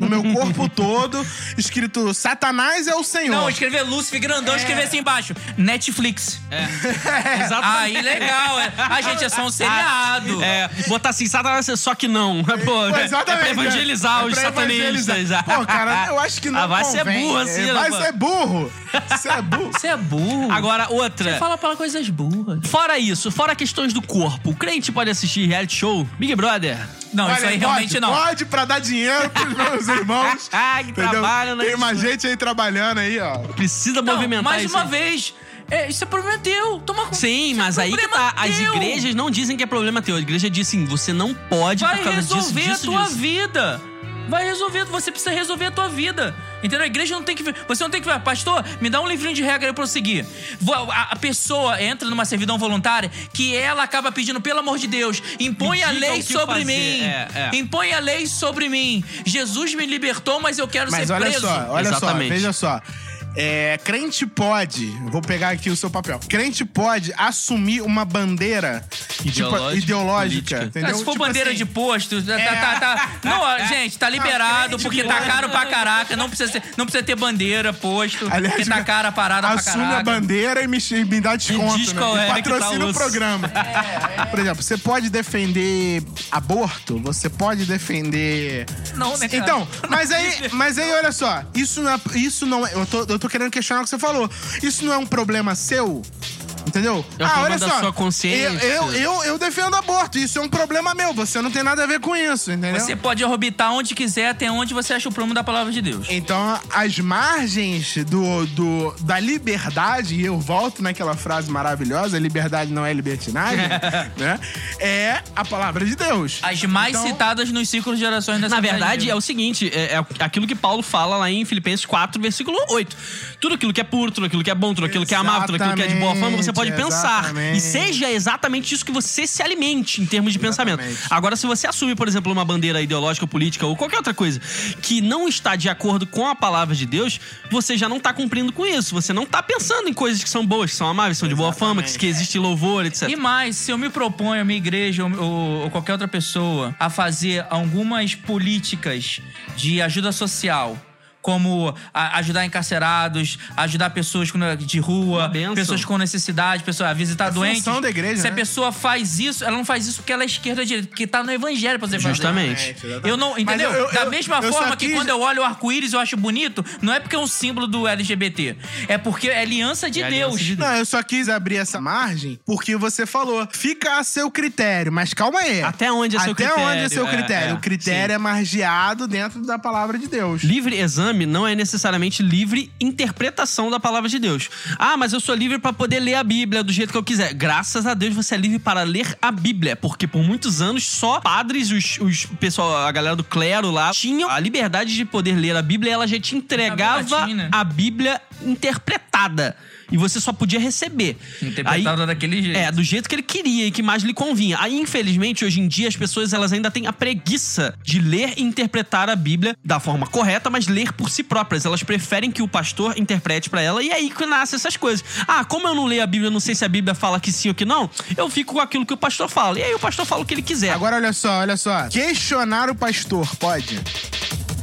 no meu corpo todo, escrito Satanás é o Senhor. Não, escrever Lúcifer grandão, escrever assim embaixo. Netflix. É. *laughs* Exatamente. Aí, legal. É. A gente é só um seriado. É, botar assim, Satanás, só que não. *laughs* Pô, Pô, é- exatamente. É pra evangelizar É os pra satanistas. evangelizar. Pô, cara, eu acho que não Ah, vai ser convém. burro assim, É, Vai né, pô? ser burro. Você é burro. Você é burro. Agora, outra. Você fala para coisas burras. Fora isso, fora questões do corpo, o crente pode assistir reality show? Big Brother? Não, Olha, isso aí pode, realmente não. Pode pra dar dinheiro pros meus *laughs* irmãos. Ah, que entendeu? trabalho, né? Tem mais gente aí trabalhando aí, ó. Precisa Não, movimentar mais isso uma aí. vez. É, isso é problema teu. Toma cu- Sim, é mas aí que tá. As teu. igrejas não dizem que é problema teu. A igreja diz assim, você não pode Vai por causa resolver disso, disso, a tua disso. vida. Vai resolver, você precisa resolver a tua vida. Entendeu? A igreja não tem que. Você não tem que falar, pastor, me dá um livrinho de regra pra eu seguir. A, pessoa entra numa servidão voluntária que ela acaba pedindo, pelo amor de Deus, impõe a lei sobre fazer. mim. É, é. Impõe a lei sobre mim. Jesus me libertou, mas eu quero Mas ser olha preso. só, olha Exatamente. só, veja só. É, crente pode, vou pegar aqui o seu papel. Crente pode assumir uma bandeira tipo, Ideológica, ideológica, política. entendeu? Ah, se for Tipo bandeira assim, de posto, tá, É. tá, tá. Não, gente, tá liberado, crente porque que tá caro pra caraca. Não precisa, ser- não precisa ter bandeira posto. Aliás, porque tá cara a parada pra assume a caraca. bandeira e me, me dá desconto, diz né? qual é que tá patrocina o programa. *laughs* Por exemplo, você pode defender aborto, você pode defender... Não, né, cara? Então, mas aí, *laughs* mas aí, olha só, isso não é, isso não é, eu tô, eu tô querendo questionar o que você falou. Isso não é um problema seu? Entendeu? É um problema da sua consciência. Eu, eu, eu, eu defendo aborto, isso é um problema meu, você não tem nada a ver com isso, entendeu? Você pode orbitar onde quiser, até onde você acha o prumo da palavra de Deus. Então, as margens do, do, da liberdade, e eu volto naquela frase maravilhosa, liberdade não é libertinagem, *laughs* né? É a palavra de Deus. As mais Então- citadas nos ciclos de orações da Na verdade, é o seguinte: é, é aquilo que Paulo fala lá em Filipenses 4, versículo 8. Tudo aquilo que é puro, tudo aquilo que é bom, tudo aquilo que é amável, tudo aquilo que é de boa fama, você pode pensar. exatamente. E seja exatamente isso que você se alimente em termos de pensamento. Exatamente. Agora, se você assume, por exemplo, uma bandeira ideológica, política ou qualquer outra coisa que não está de acordo com a palavra de Deus, você já não está cumprindo com isso. Você não está pensando em coisas que são boas, que são amáveis, que são de boa fama, que, que existe louvor, etc. E mais, se eu me proponho, a minha igreja ou, ou- ou qualquer outra pessoa, a fazer algumas políticas de ajuda social. Como a- ajudar encarcerados, ajudar pessoas com- de rua, pessoas com necessidade, pessoas a visitar É doentes. função da igreja, Se a né? pessoa faz isso, ela não faz isso porque ela é esquerda ou direita, porque tá no evangelho pra você fazer. Justamente. Eu não, entendeu? eu- eu- da mesma eu forma que quis- quando eu olho o arco-íris eu acho bonito, não é porque é um símbolo do LGBT. É porque é aliança de É aliança Deus. de Deus. Não, eu só quis abrir essa margem porque você falou. Fica a seu critério, mas calma aí. Até onde é seu Até critério? onde é seu É, critério? é, o critério é margeado dentro da palavra de Deus. Livre exame não é necessariamente livre interpretação da palavra de Deus. Ah, mas eu sou livre para poder ler a Bíblia do jeito que eu quiser. Graças a Deus você é livre para ler a Bíblia, porque por muitos anos só padres, os, os pessoal, a galera do clero lá, tinham a liberdade de poder ler a Bíblia e ela já te entregava a Bíblia interpretada. E você só podia receber. Interpretada daquele jeito. É, do jeito que ele queria e que mais lhe convinha. Aí, infelizmente, hoje em dia, as pessoas elas ainda têm a preguiça de ler e interpretar a Bíblia da forma correta, mas ler por si próprias. Elas preferem que o pastor interprete pra ela e é aí que nascem essas coisas. Ah, como eu não leio a Bíblia, não sei se a Bíblia fala que sim ou que não, eu fico com aquilo que o pastor fala. E aí o pastor fala o que ele quiser. Agora, olha só, olha só. Questionar o pastor, pode?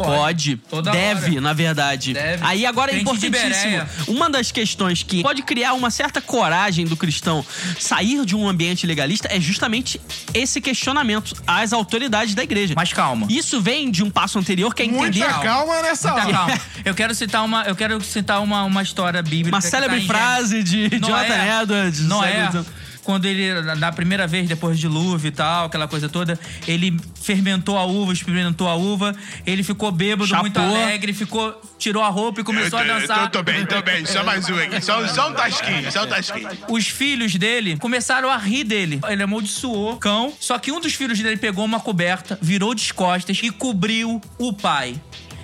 Pode. Toda deve, hora. na verdade. Deve. Aí agora é Crente importantíssimo. Uma das questões que pode criar uma certa coragem do cristão sair de um ambiente legalista é justamente esse questionamento às autoridades da igreja. Mas calma. Isso vem de um passo anterior que é Muita entender calma nessa Muita hora. calma. Eu quero citar uma, eu quero citar uma, uma história bíblica. uma célebre tá frase de. Jonathan Edwards. do Noé, XIX. Quando ele, na primeira vez, depois do dilúvio e tal, aquela coisa toda, ele fermentou a uva, experimentou a uva, ele ficou bêbado, Chapou. muito alegre, ficou, tirou a roupa e começou a dançar. bem, tô bem. Só mais um aqui. Só, só um tasquinho, só um tasquinho. Os filhos dele começaram a rir dele. Ele amaldiçoou o cão. Só que um dos filhos dele pegou uma coberta, virou de costas e cobriu o pai.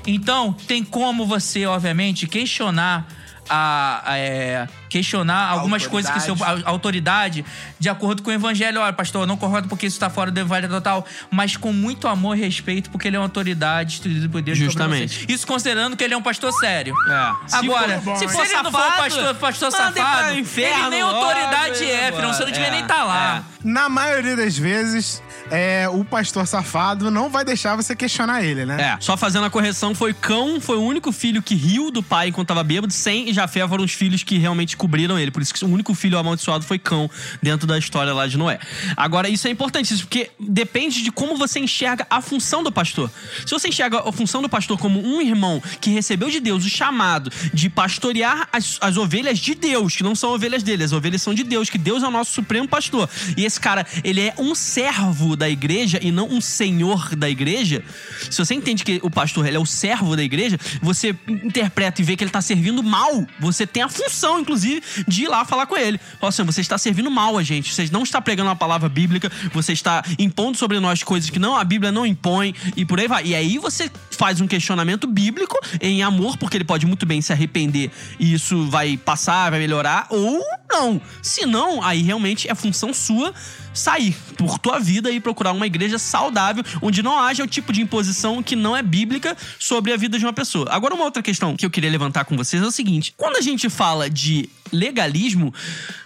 Então, tem como você, obviamente, questionar a, a, é, questionar algumas coisas que seu a, autoridade de acordo com o evangelho. Olha, pastor, eu não concordo porque isso tá fora do evangelho total, mas com muito amor e respeito, porque ele é uma autoridade instituída por Deus. Justamente. você. Isso considerando que ele é um pastor sério. É. Se Agora, for- se, se for ele não for safado, pastor, pastor safado, inferno, ele nem autoridade ó, é, filho. Você não devia é, nem estar lá. Na maioria das vezes, é, o pastor safado não vai deixar você questionar ele, né? É, só fazendo a correção, foi Cão, foi o único filho que riu do pai enquanto tava bêbado. Sem e Jafé foram os filhos que realmente cobriram ele. Por isso que o único filho amaldiçoado foi Cão, dentro da história lá de Noé. Agora, isso é importantíssimo, porque depende de como você enxerga a função do pastor. Se você enxerga a função do pastor como um irmão que recebeu de Deus o chamado de pastorear as, as ovelhas de Deus, que não são ovelhas dele, as ovelhas são de Deus, que Deus é o nosso supremo pastor. E esse cara, ele é um servo da igreja e não um senhor da igreja. Se você entende que o pastor ele é o servo da igreja, você interpreta e vê que ele tá servindo mal. Você tem a função, inclusive, de ir lá falar com ele. Fala assim, você está servindo mal a gente. Você não está pregando uma palavra bíblica, você está impondo sobre nós coisas que não a Bíblia não impõe e por aí vai. E aí você faz um questionamento bíblico em amor, porque ele pode muito bem se arrepender e isso vai passar, vai melhorar, ou não. Se não, aí realmente é função sua sair por tua vida e procurar uma igreja saudável, onde não haja o tipo de imposição que não é bíblica sobre a vida de uma pessoa. Agora, uma outra questão que eu queria levantar com vocês é o seguinte: quando a gente fala de legalismo,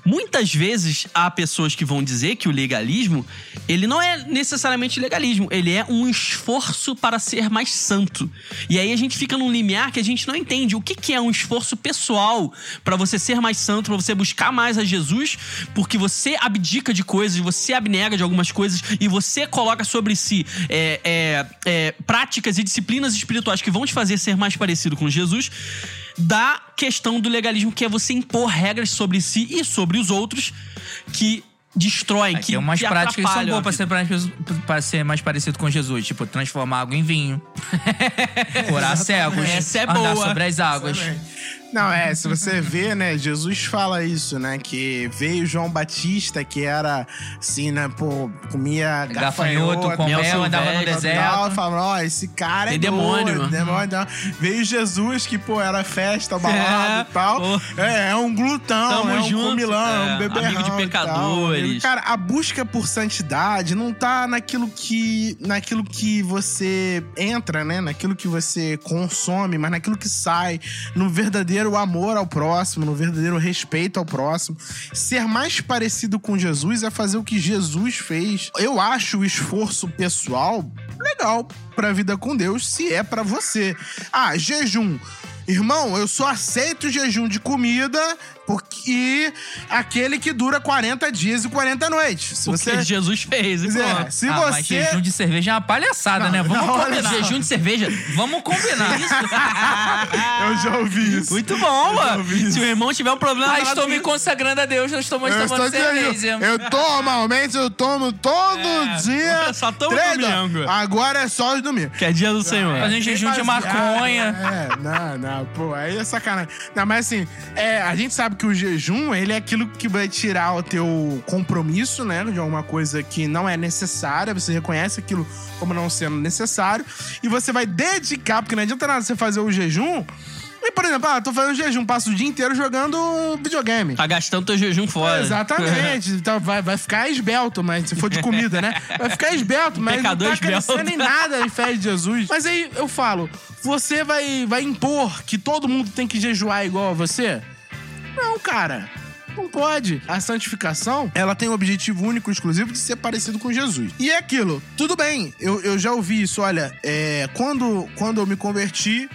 muitas vezes há pessoas que vão dizer que o legalismo, ele não é necessariamente legalismo, ele é um esforço para ser mais santo. E aí a gente fica num limiar que a gente não entende o que, que é um esforço pessoal para você ser mais santo, para você buscar mais a Jesus, porque você abdica de coisas, você abnega de algumas coisas e você coloca sobre si é, é, é, práticas e disciplinas espirituais que vão te fazer ser mais parecido com Jesus da questão do legalismo, que é você impor regras sobre si e sobre os outros que destroem, que Tem umas que práticas que são boas pra ser, mais, pra ser mais parecido com Jesus. Tipo, transformar água em vinho. *laughs* Curar cegos. Essa é andar boa. sobre as águas. Não, é, se você vê, né, Jesus fala isso, né, que veio João Batista, que era assim, né, pô, comia Gafanhoto gafanhoto, com mel andava no deserto. tal, falava, ó, esse cara Tem é demônio. doido, demônio. tal. Veio Jesus, que, pô, era festa, balada É, e tal. pô. É, é um glutão, Tamo é um junto, comilão, é, um beberrão amigo de e pecadores. Cara, a busca por santidade não tá naquilo que, naquilo que você entra, né, naquilo que você consome, mas naquilo que sai, no verdadeiro amor ao próximo, no verdadeiro respeito ao próximo. Ser mais parecido com Jesus é fazer o que Jesus fez. Eu acho o esforço pessoal legal pra vida com Deus, se é pra você. Ah, jejum. Irmão, eu só aceito jejum de comida porque aquele que dura 40 dias e 40 noites. Se O você que Jesus fez, e é, se ah, você mas jejum de cerveja é uma palhaçada, Não, né? Vamos não, combinar. Jejum de cerveja, vamos combinar. *laughs* Eu já ouvi isso. Muito bom, mano. isso. Se o irmão tiver um problema... ah, estou me consagrando a Deus, eu estou Eu tomando estou cerveja. eu normalmente eu tomo todo É, dia. só tomo três domingo. do- Agora é só os domingos. Que é dia do Senhor. Fazer um jejum de maconha. É, não, não, pô, aí é sacanagem. Não, mas assim, é, a gente sabe que o jejum, ele é aquilo que vai tirar o teu compromisso, né, de alguma coisa que não é necessária, você reconhece aquilo como não sendo necessário, e você vai dedicar, porque não adianta nada você fazer o jejum, e, por exemplo, ah, tô fazendo jejum, passo o dia inteiro jogando videogame. Tá gastando teu jejum fora. Exatamente. *laughs* Então vai, vai ficar esbelto, mas se for de comida, né? Vai ficar esbelto, mas Pecador não tá esbelto. crescendo em nada em fé de Jesus. Mas aí eu falo, você vai, vai impor que todo mundo tem que jejuar igual a você? Não, cara. Não pode. A santificação, ela tem o objetivo único, exclusivo, de ser parecido com Jesus. E é aquilo. Tudo bem, eu, eu já ouvi isso. Olha, é, quando, quando eu me converti,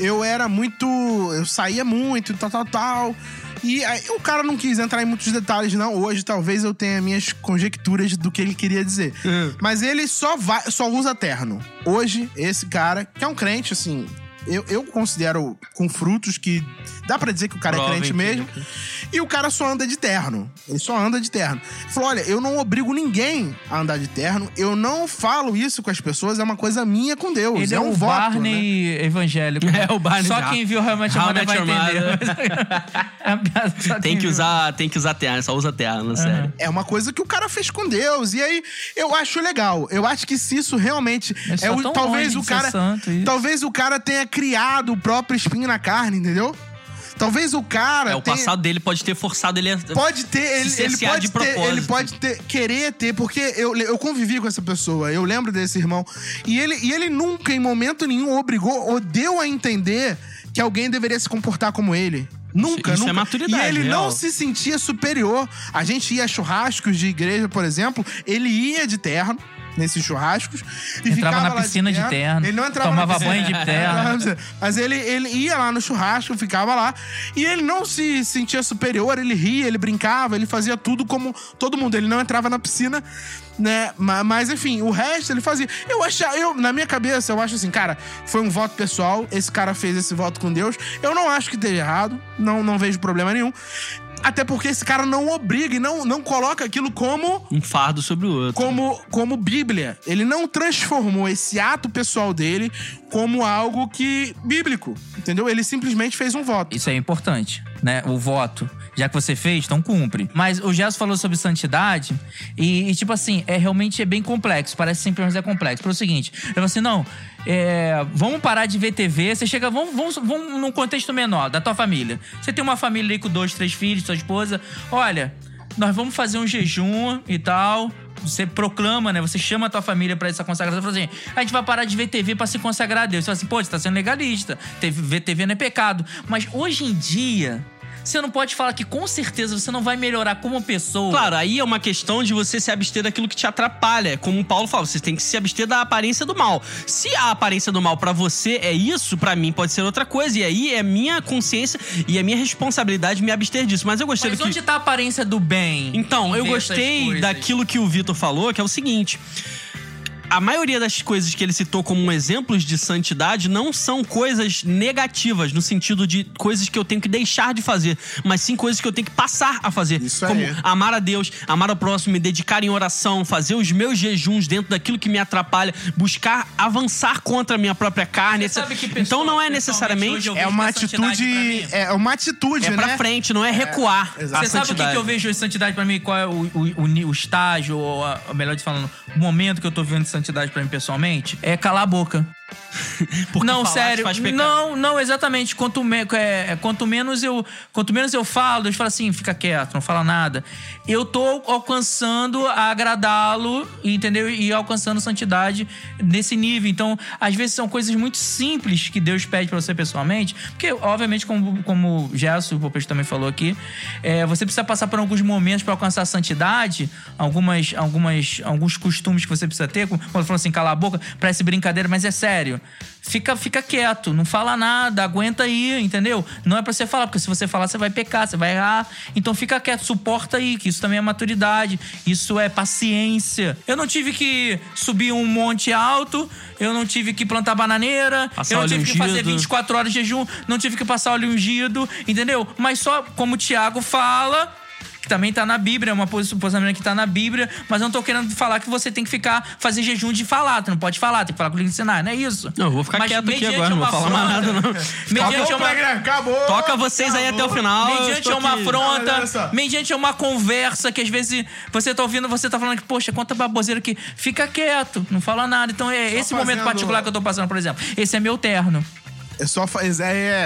eu era muito... Eu saía muito, tal, tal, tal. E aí, o cara não quis entrar em muitos detalhes, não. Hoje, talvez eu tenha minhas conjecturas do que ele queria dizer. Mas ele só, vai, só usa terno. Hoje, esse cara, que é um crente, assim... Eu, eu considero com frutos que dá pra dizer que o cara Prova é crente empírica. mesmo. E o cara só anda de terno. Ele só anda de terno. Ele falou: olha, eu não obrigo ninguém a andar de terno. Eu não falo isso com as pessoas. É uma coisa minha com Deus. Ele é é, um o voto. né? Barney evangélico. É, o Barney Só já. quem viu realmente a vai entender. *laughs* É Tem que usar, tem que usar terno, só usa terno, sério. É uma coisa que o cara fez com Deus. E aí, eu acho legal. Eu acho que se isso realmente. Mas é o, talvez o cara. santo, isso. talvez o cara tenha criado o próprio espinho na carne, entendeu? Talvez o cara. É, o tenha- passado dele pode ter forçado ele a... Pode ter, ele, Se ele pode de ter, propósito. ele pode ter, querer ter, porque eu, eu convivi com essa pessoa, eu lembro desse irmão. E ele, e ele nunca, em momento nenhum, obrigou ou deu a entender que alguém deveria se comportar como ele. Nunca, isso é nunca. maturidade, E ele real. não se sentia superior. A gente ia a churrascos de igreja, por exemplo, ele ia de terno. Nesses churrascos. E Entrava ficava na piscina de terno, Ele não entrava tomava banho de *laughs* terno. Mas ele, ele ia lá no churrasco, ficava lá. E ele não se sentia superior, ele ria, ele brincava, ele fazia tudo como todo mundo. Ele não entrava na piscina, né? Ma- Mas, enfim, o resto ele fazia. Eu acho, eu, na minha cabeça, eu acho assim, cara, foi um voto pessoal. Esse cara fez esse voto com Deus. Eu não acho que esteja errado, não, não vejo problema nenhum. Até porque esse cara não obriga e não, não coloca aquilo como Um fardo sobre o outro. como, como Bíblia. Ele não transformou esse ato pessoal dele como algo que bíblico, entendeu? Ele simplesmente fez um voto. Isso é importante, né? O voto. Já que você fez, então cumpre. Mas o Gerson falou sobre santidade e, e, tipo assim, é realmente é bem complexo. Parece simples, mas é complexo. Pelo seguinte, ele falou assim, não, é, vamos parar de ver TV. Você chega, vamos, vamos, vamos num contexto menor, da tua família. Você tem uma família aí com dois, três filhos, sua esposa. Olha, nós vamos fazer um jejum e tal. Você proclama, né? Você chama a tua família pra essa consagração. Fala assim: a gente vai parar de ver TV pra se consagrar a Deus. Você fala assim, pô, você tá sendo legalista. Ver TV não é pecado. Mas hoje em dia, você não pode falar que com certeza você não vai melhorar como pessoa. Claro, aí é uma questão de você se abster daquilo que te atrapalha. Como o Paulo fala, você tem que se abster da aparência do mal. Se a aparência do mal pra você é isso, pra mim pode ser outra coisa. E aí é minha consciência e é minha responsabilidade me abster disso. Mas eu gostei Mas do que. onde tá a aparência do bem? Então, eu gostei daquilo que o Vitor falou, que é o seguinte. A maioria das coisas que ele citou como exemplos de santidade não são coisas negativas, no sentido de coisas que eu tenho que deixar de fazer, mas sim coisas que eu tenho que passar a fazer. Isso como aí. amar a Deus, amar ao próximo, me dedicar em oração, fazer os meus jejuns dentro daquilo que me atrapalha, buscar avançar contra a minha própria carne. Você sabe que então não é necessariamente. eu É vejo uma atitude. É uma atitude, É né? pra frente, não é recuar. a Você sabe o que, que eu vejo de santidade pra mim? Qual é o, o, o o estágio, ou a, melhor de falando, o momento que eu tô vendo de santidade pra mim pessoalmente? É calar a boca. *laughs* Porque não, sério. Não, não, exatamente. Quanto, me- é, é, quanto menos eu quanto menos eu falo, Deus fala assim, fica quieto, não fala nada. Eu tô alcançando a agradá-lo, entendeu? E alcançando santidade nesse nível. Então, às vezes são coisas muito simples que Deus pede pra você pessoalmente. Porque, obviamente, como, como o Gerson, o Popes também falou aqui, é, você precisa passar por alguns momentos pra alcançar a santidade, algumas, algumas, alguns costumes que você precisa ter. Como Quando falou assim, calar a boca, parece brincadeira, mas é sério. Fica, fica quieto, não fala nada, aguenta aí, entendeu? Não é pra você falar, porque se você falar, você vai pecar, você vai errar. Então fica quieto, suporta aí, que isso também é maturidade, isso é paciência. Eu não tive que subir um monte alto, eu não tive que plantar bananeira, Passar eu não tive que fazer ungido. 24 horas de jejum, não tive que passar óleo ungido, entendeu? Mas só como o Tiago fala que também tá na Bíblia, é uma posi- posicionamento que tá na Bíblia, mas eu não tô querendo falar que você tem que ficar, fazer jejum de falar, tu não pode falar, tem que falar com o língua ensinar, não é isso? Não, eu vou ficar Mas quieto aqui agora, não vou falar mais nada, não. *laughs* Mediante Acabou o uma, acabou. Toca vocês aí até o final. mediante uma aqui. Afronta, só. mediante uma conversa que às vezes você tá ouvindo, você tá falando que, poxa, quanta baboseira que fica quieto, não fala nada. Então é esse momento fazendo- particular que eu tô passando, por exemplo. Esse é meu terno. É só fa- é,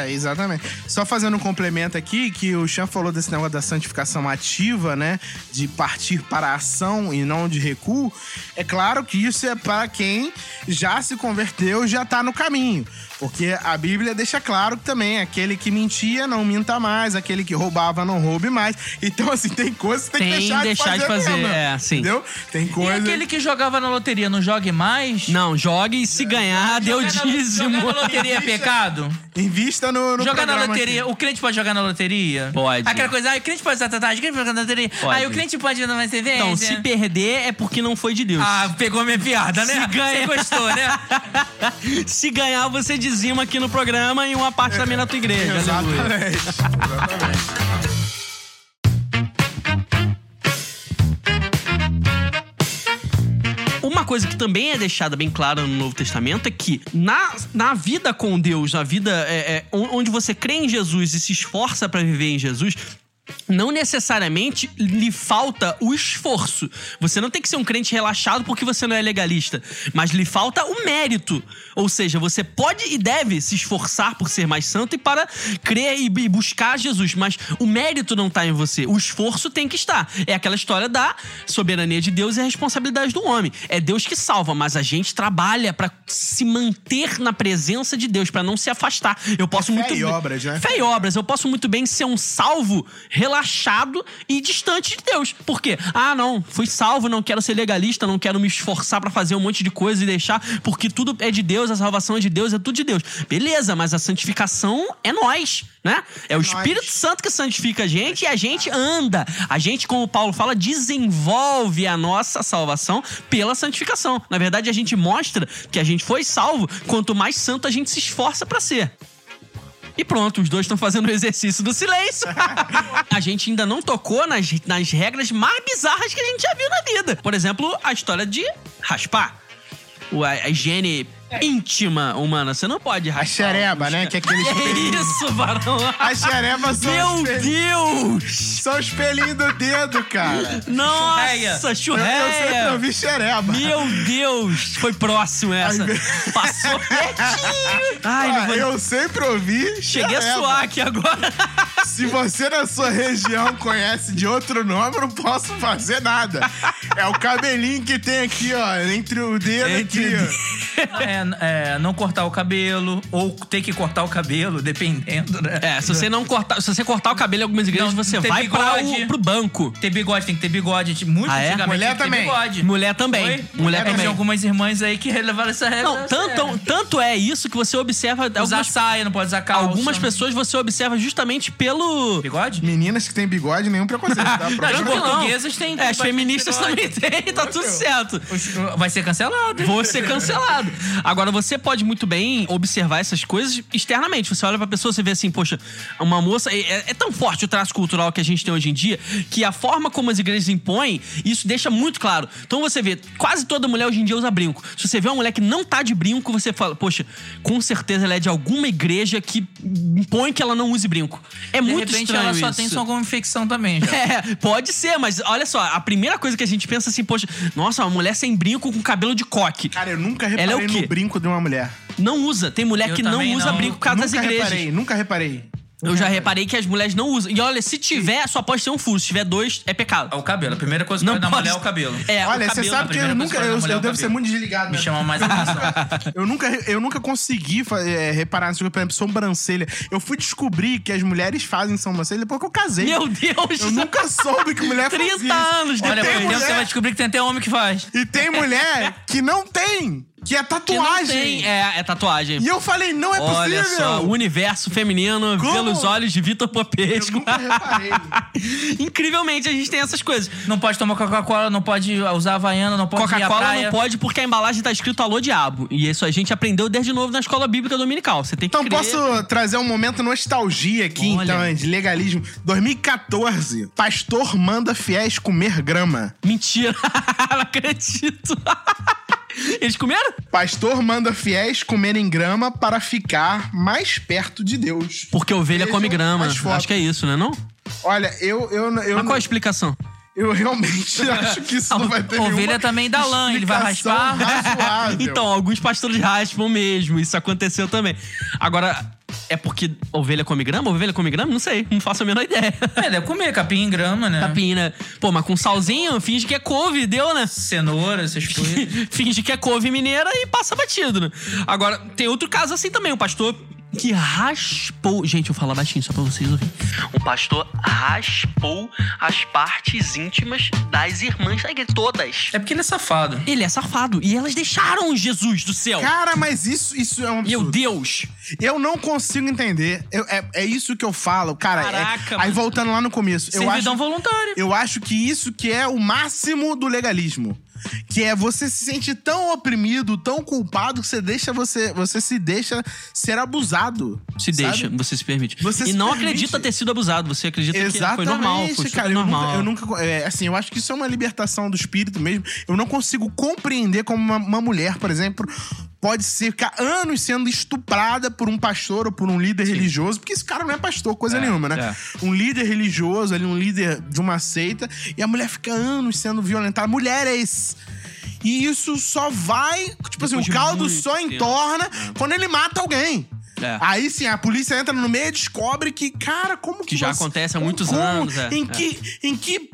é, exatamente. Só fazendo um complemento aqui, que o Chan falou desse negócio da santificação ativa, né? De partir para a ação e não de recuo. É claro que isso é para quem já se converteu, já tá no caminho. Porque a Bíblia deixa claro que também aquele que mentia não minta mais, aquele que roubava não roube mais. Então, assim, tem coisas que tem, Tem que deixar, deixar de de fazer. fazer, mesmo, é, sim. Entendeu? Tem E coisa. aquele que jogava na loteria, não jogue mais? Não, jogue e se ganhar, deu dízimo. Jogar na loteria é pecado? Invista no, no jogar na loteria. aqui. O cliente pode jogar na loteria? Pode. Aquela coisa, ah, o cliente pode usar tatuagem, o cliente pode jogar na loteria. Pode. Aí o cliente pode ir na TV. Então, se perder é porque não foi de Deus. Ah, pegou minha piada, né? Se ganha- Você gostou, né? *laughs* Se ganhar, você dizima aqui no programa e uma parte também na tua igreja. Aleluia. Exatamente. Exatamente. Uma coisa que também é deixada bem clara no Novo Testamento é que na, na vida com Deus, na vida é, é, on- onde você crê em Jesus e se esforça pra viver em Jesus. Não necessariamente lhe falta o esforço. Você não tem que ser um crente relaxado porque você não é legalista. Mas lhe falta o mérito. Ou seja, você pode e deve se esforçar por ser mais santo e para crer e buscar Jesus. Mas o mérito não tá em você. O esforço tem que estar. É aquela história da soberania de Deus e a responsabilidade do homem. É Deus que salva, mas a gente trabalha para se manter na presença de Deus, para não se afastar. Eu posso É fé muito e obras, né? Fé e obras. Eu posso muito bem ser um salvo relaxado e distante de Deus. Por quê? Ah, não, fui salvo, não quero ser legalista, não quero me esforçar pra fazer um monte de coisa e deixar, porque tudo é de Deus, a salvação é de Deus, é tudo de Deus. Beleza, mas a santificação é nós, né? É o Espírito Santo que santifica a gente e a gente anda. A gente, como Paulo fala, desenvolve a nossa salvação pela santificação. Na verdade, a gente mostra que a gente foi salvo quanto mais santo a gente se esforça pra ser. E pronto, os dois estão fazendo o exercício do silêncio. *laughs* a gente ainda não tocou nas, nas regras mais bizarras que a gente já viu na vida. Por exemplo, a história de raspar. O- A, a higiene íntima humana. Você não pode A raspar. xereba, né? Que é aquele *laughs* Que espelhinho. isso, varão? As xerebas são, Meu Deus! são os espelhinhos do dedo, cara. Nossa, Eu, eu sempre churreia! ouvi xereba. Meu Deus! Foi próximo essa. Ai, Passou pertinho. Ai, Ah, vou... eu sempre ouvi Cheguei a xereba. suar aqui agora. Se você na sua região conhece de outro nome, eu não posso fazer nada. É o cabelinho que tem aqui, ó, entre o dedo Entre aqui. o ó. É, é, não cortar o cabelo, ou ter que cortar o cabelo, *laughs* dependendo, né? É, se você não cortar, se você cortar o cabelo em algumas igrejas, Não, você vai para bigode. o, pro banco. Ter bigode, tem que ter bigode. Gente, Muito Ah, é? antigamente Mulher também. bigode. Mulher também. Mulher Teve também. algumas irmãs aí que levaram essa regra. Não, tanto, tanto é isso que você observa Usar algumas, saia, não pode usar calça. algumas pessoas você observa justamente pelo Bigode? Meninas que têm bigode, nenhum preconceito, tá? *laughs* As portuguesas têm. É, as feministas bigode. também têm, tá tudo certo. Vai ser cancelado. Vou ser cancelado. *laughs* Agora, você pode muito bem observar essas coisas externamente. Você olha pra pessoa, você vê assim, poxa, uma moça. É, é tão forte o traço cultural que a gente tem hoje em dia que a forma como as igrejas impõem, isso deixa muito claro. Então você vê, quase toda mulher hoje em dia usa brinco. Se você vê uma mulher que não tá de brinco, você fala, poxa, com certeza ela é de alguma igreja que impõe que ela não use brinco. É De muito repente estranho ela só isso. tem só alguma infecção também. Já. *laughs* É, pode ser, mas olha só, a primeira coisa que a gente pensa assim, poxa, nossa, uma mulher sem brinco com cabelo de coque. Cara, eu nunca Ela é reparei o quê? no brinco de uma mulher. Não usa. Tem mulher Eu que não também usa não. brinco por causa das nunca igrejas. reparei, nunca reparei. Eu já reparei que as mulheres não usam. E olha, se tiver, só pode ser um furo. Se tiver dois, é pecado. É o cabelo. A primeira coisa que Não eu da pode- mulher é o cabelo. É, Olha, o você cabelo- sabe que eu nunca. coisa que Eu, eu eu é o devo ser cabelo. muito desligado. Me né? chama mais atenção. *laughs* Eu nunca, eu nunca consegui fa- é, reparar nisso, por exemplo, sobrancelha. Eu fui descobrir que as mulheres fazem sobrancelha depois que eu casei. Meu Deus! Eu nunca soube que mulher 30 *laughs* fazia isso. anos Olha, depois. por tem tempo você mulher- vai descobrir que tem até homem que faz. E tem mulher *laughs* que não tem, que é Que não tatuagem. tem. É, é tatuagem. E eu falei, não é Olha possível. só, o universo feminino Como? pelos olhos de Vitor Eu Popesco. nunca reparei. *laughs* Incrivelmente, a gente tem essas coisas. Não pode tomar Coca-Cola, não pode usar Havaiana, não pode ir à Coca-Cola praia. não pode porque a embalagem tá escrito Alô Diabo. E isso a gente aprendeu desde novo na escola bíblica dominical. Você tem que Então crer. posso trazer um momento nostalgia aqui, Olha. então, de legalismo. 2014, pastor manda fiéis comer grama. Mentira. *laughs* não acredito. *laughs* Eles comeram? Pastor manda fiéis comerem grama para ficar mais perto de Deus. Porque ovelha Vejam come grama. Acho que é isso, né não? Olha, eu eu eu, Mas qual a explicação? eu realmente *laughs* acho que isso não vai ter Ovelha nenhuma também dá lã, ele vai raspar. razoável. Então, alguns pastores raspam mesmo. Isso aconteceu também. Agora, é porque ovelha come grama? Ovelha come grama? Não sei. Não faço a menor ideia. É, deve comer capim em grama, né? Tapina. Pô, mas com salzinho, finge que é couve, deu, né? Cenoura, essas coisas. *laughs* finge que é couve mineira e passa batido, né? Agora, tem outro caso assim também. Um pastor que raspou. Gente, eu vou falar baixinho só pra vocês ouvirem. Um pastor raspou as partes íntimas das irmãs da igreja. Todas. É porque ele é safado. Ele é safado. E elas deixaram Jesus do céu. Cara, mas isso, isso é um Meu absurdo. Deus. Eu não consigo entender. Eu- é, é isso que eu falo, cara. é- Caraca, aí mano. voltando lá no começo, eu Servidão acho, voluntário. eu acho que isso que é o máximo do legalismo. Que é você se sente tão oprimido, tão culpado que você deixa você, você se deixa ser abusado. Se sabe? deixa, você se permite. Você e se não permite. acredita ter sido abusado. Você acredita Exatamente, que foi normal. Foi cara. Eu normal. nunca, eu nunca- é, assim, eu acho que isso é uma libertação do espírito mesmo. Eu não consigo compreender como uma, uma mulher, por exemplo, pode ser ficar anos sendo estuprada por um pastor ou por um líder religioso, porque esse cara não é pastor, coisa É, nenhuma, né? Um líder religioso, ali, um líder de uma seita, e a mulher fica anos sendo violentada. E isso só vai. Tipo assim, Depois o de caldo só tempo. entorna quando ele mata alguém. É. Aí sim, a polícia entra no meio e descobre que, cara, como que. Que já você- acontece há muitos como- anos, é, Em, é. Que, em que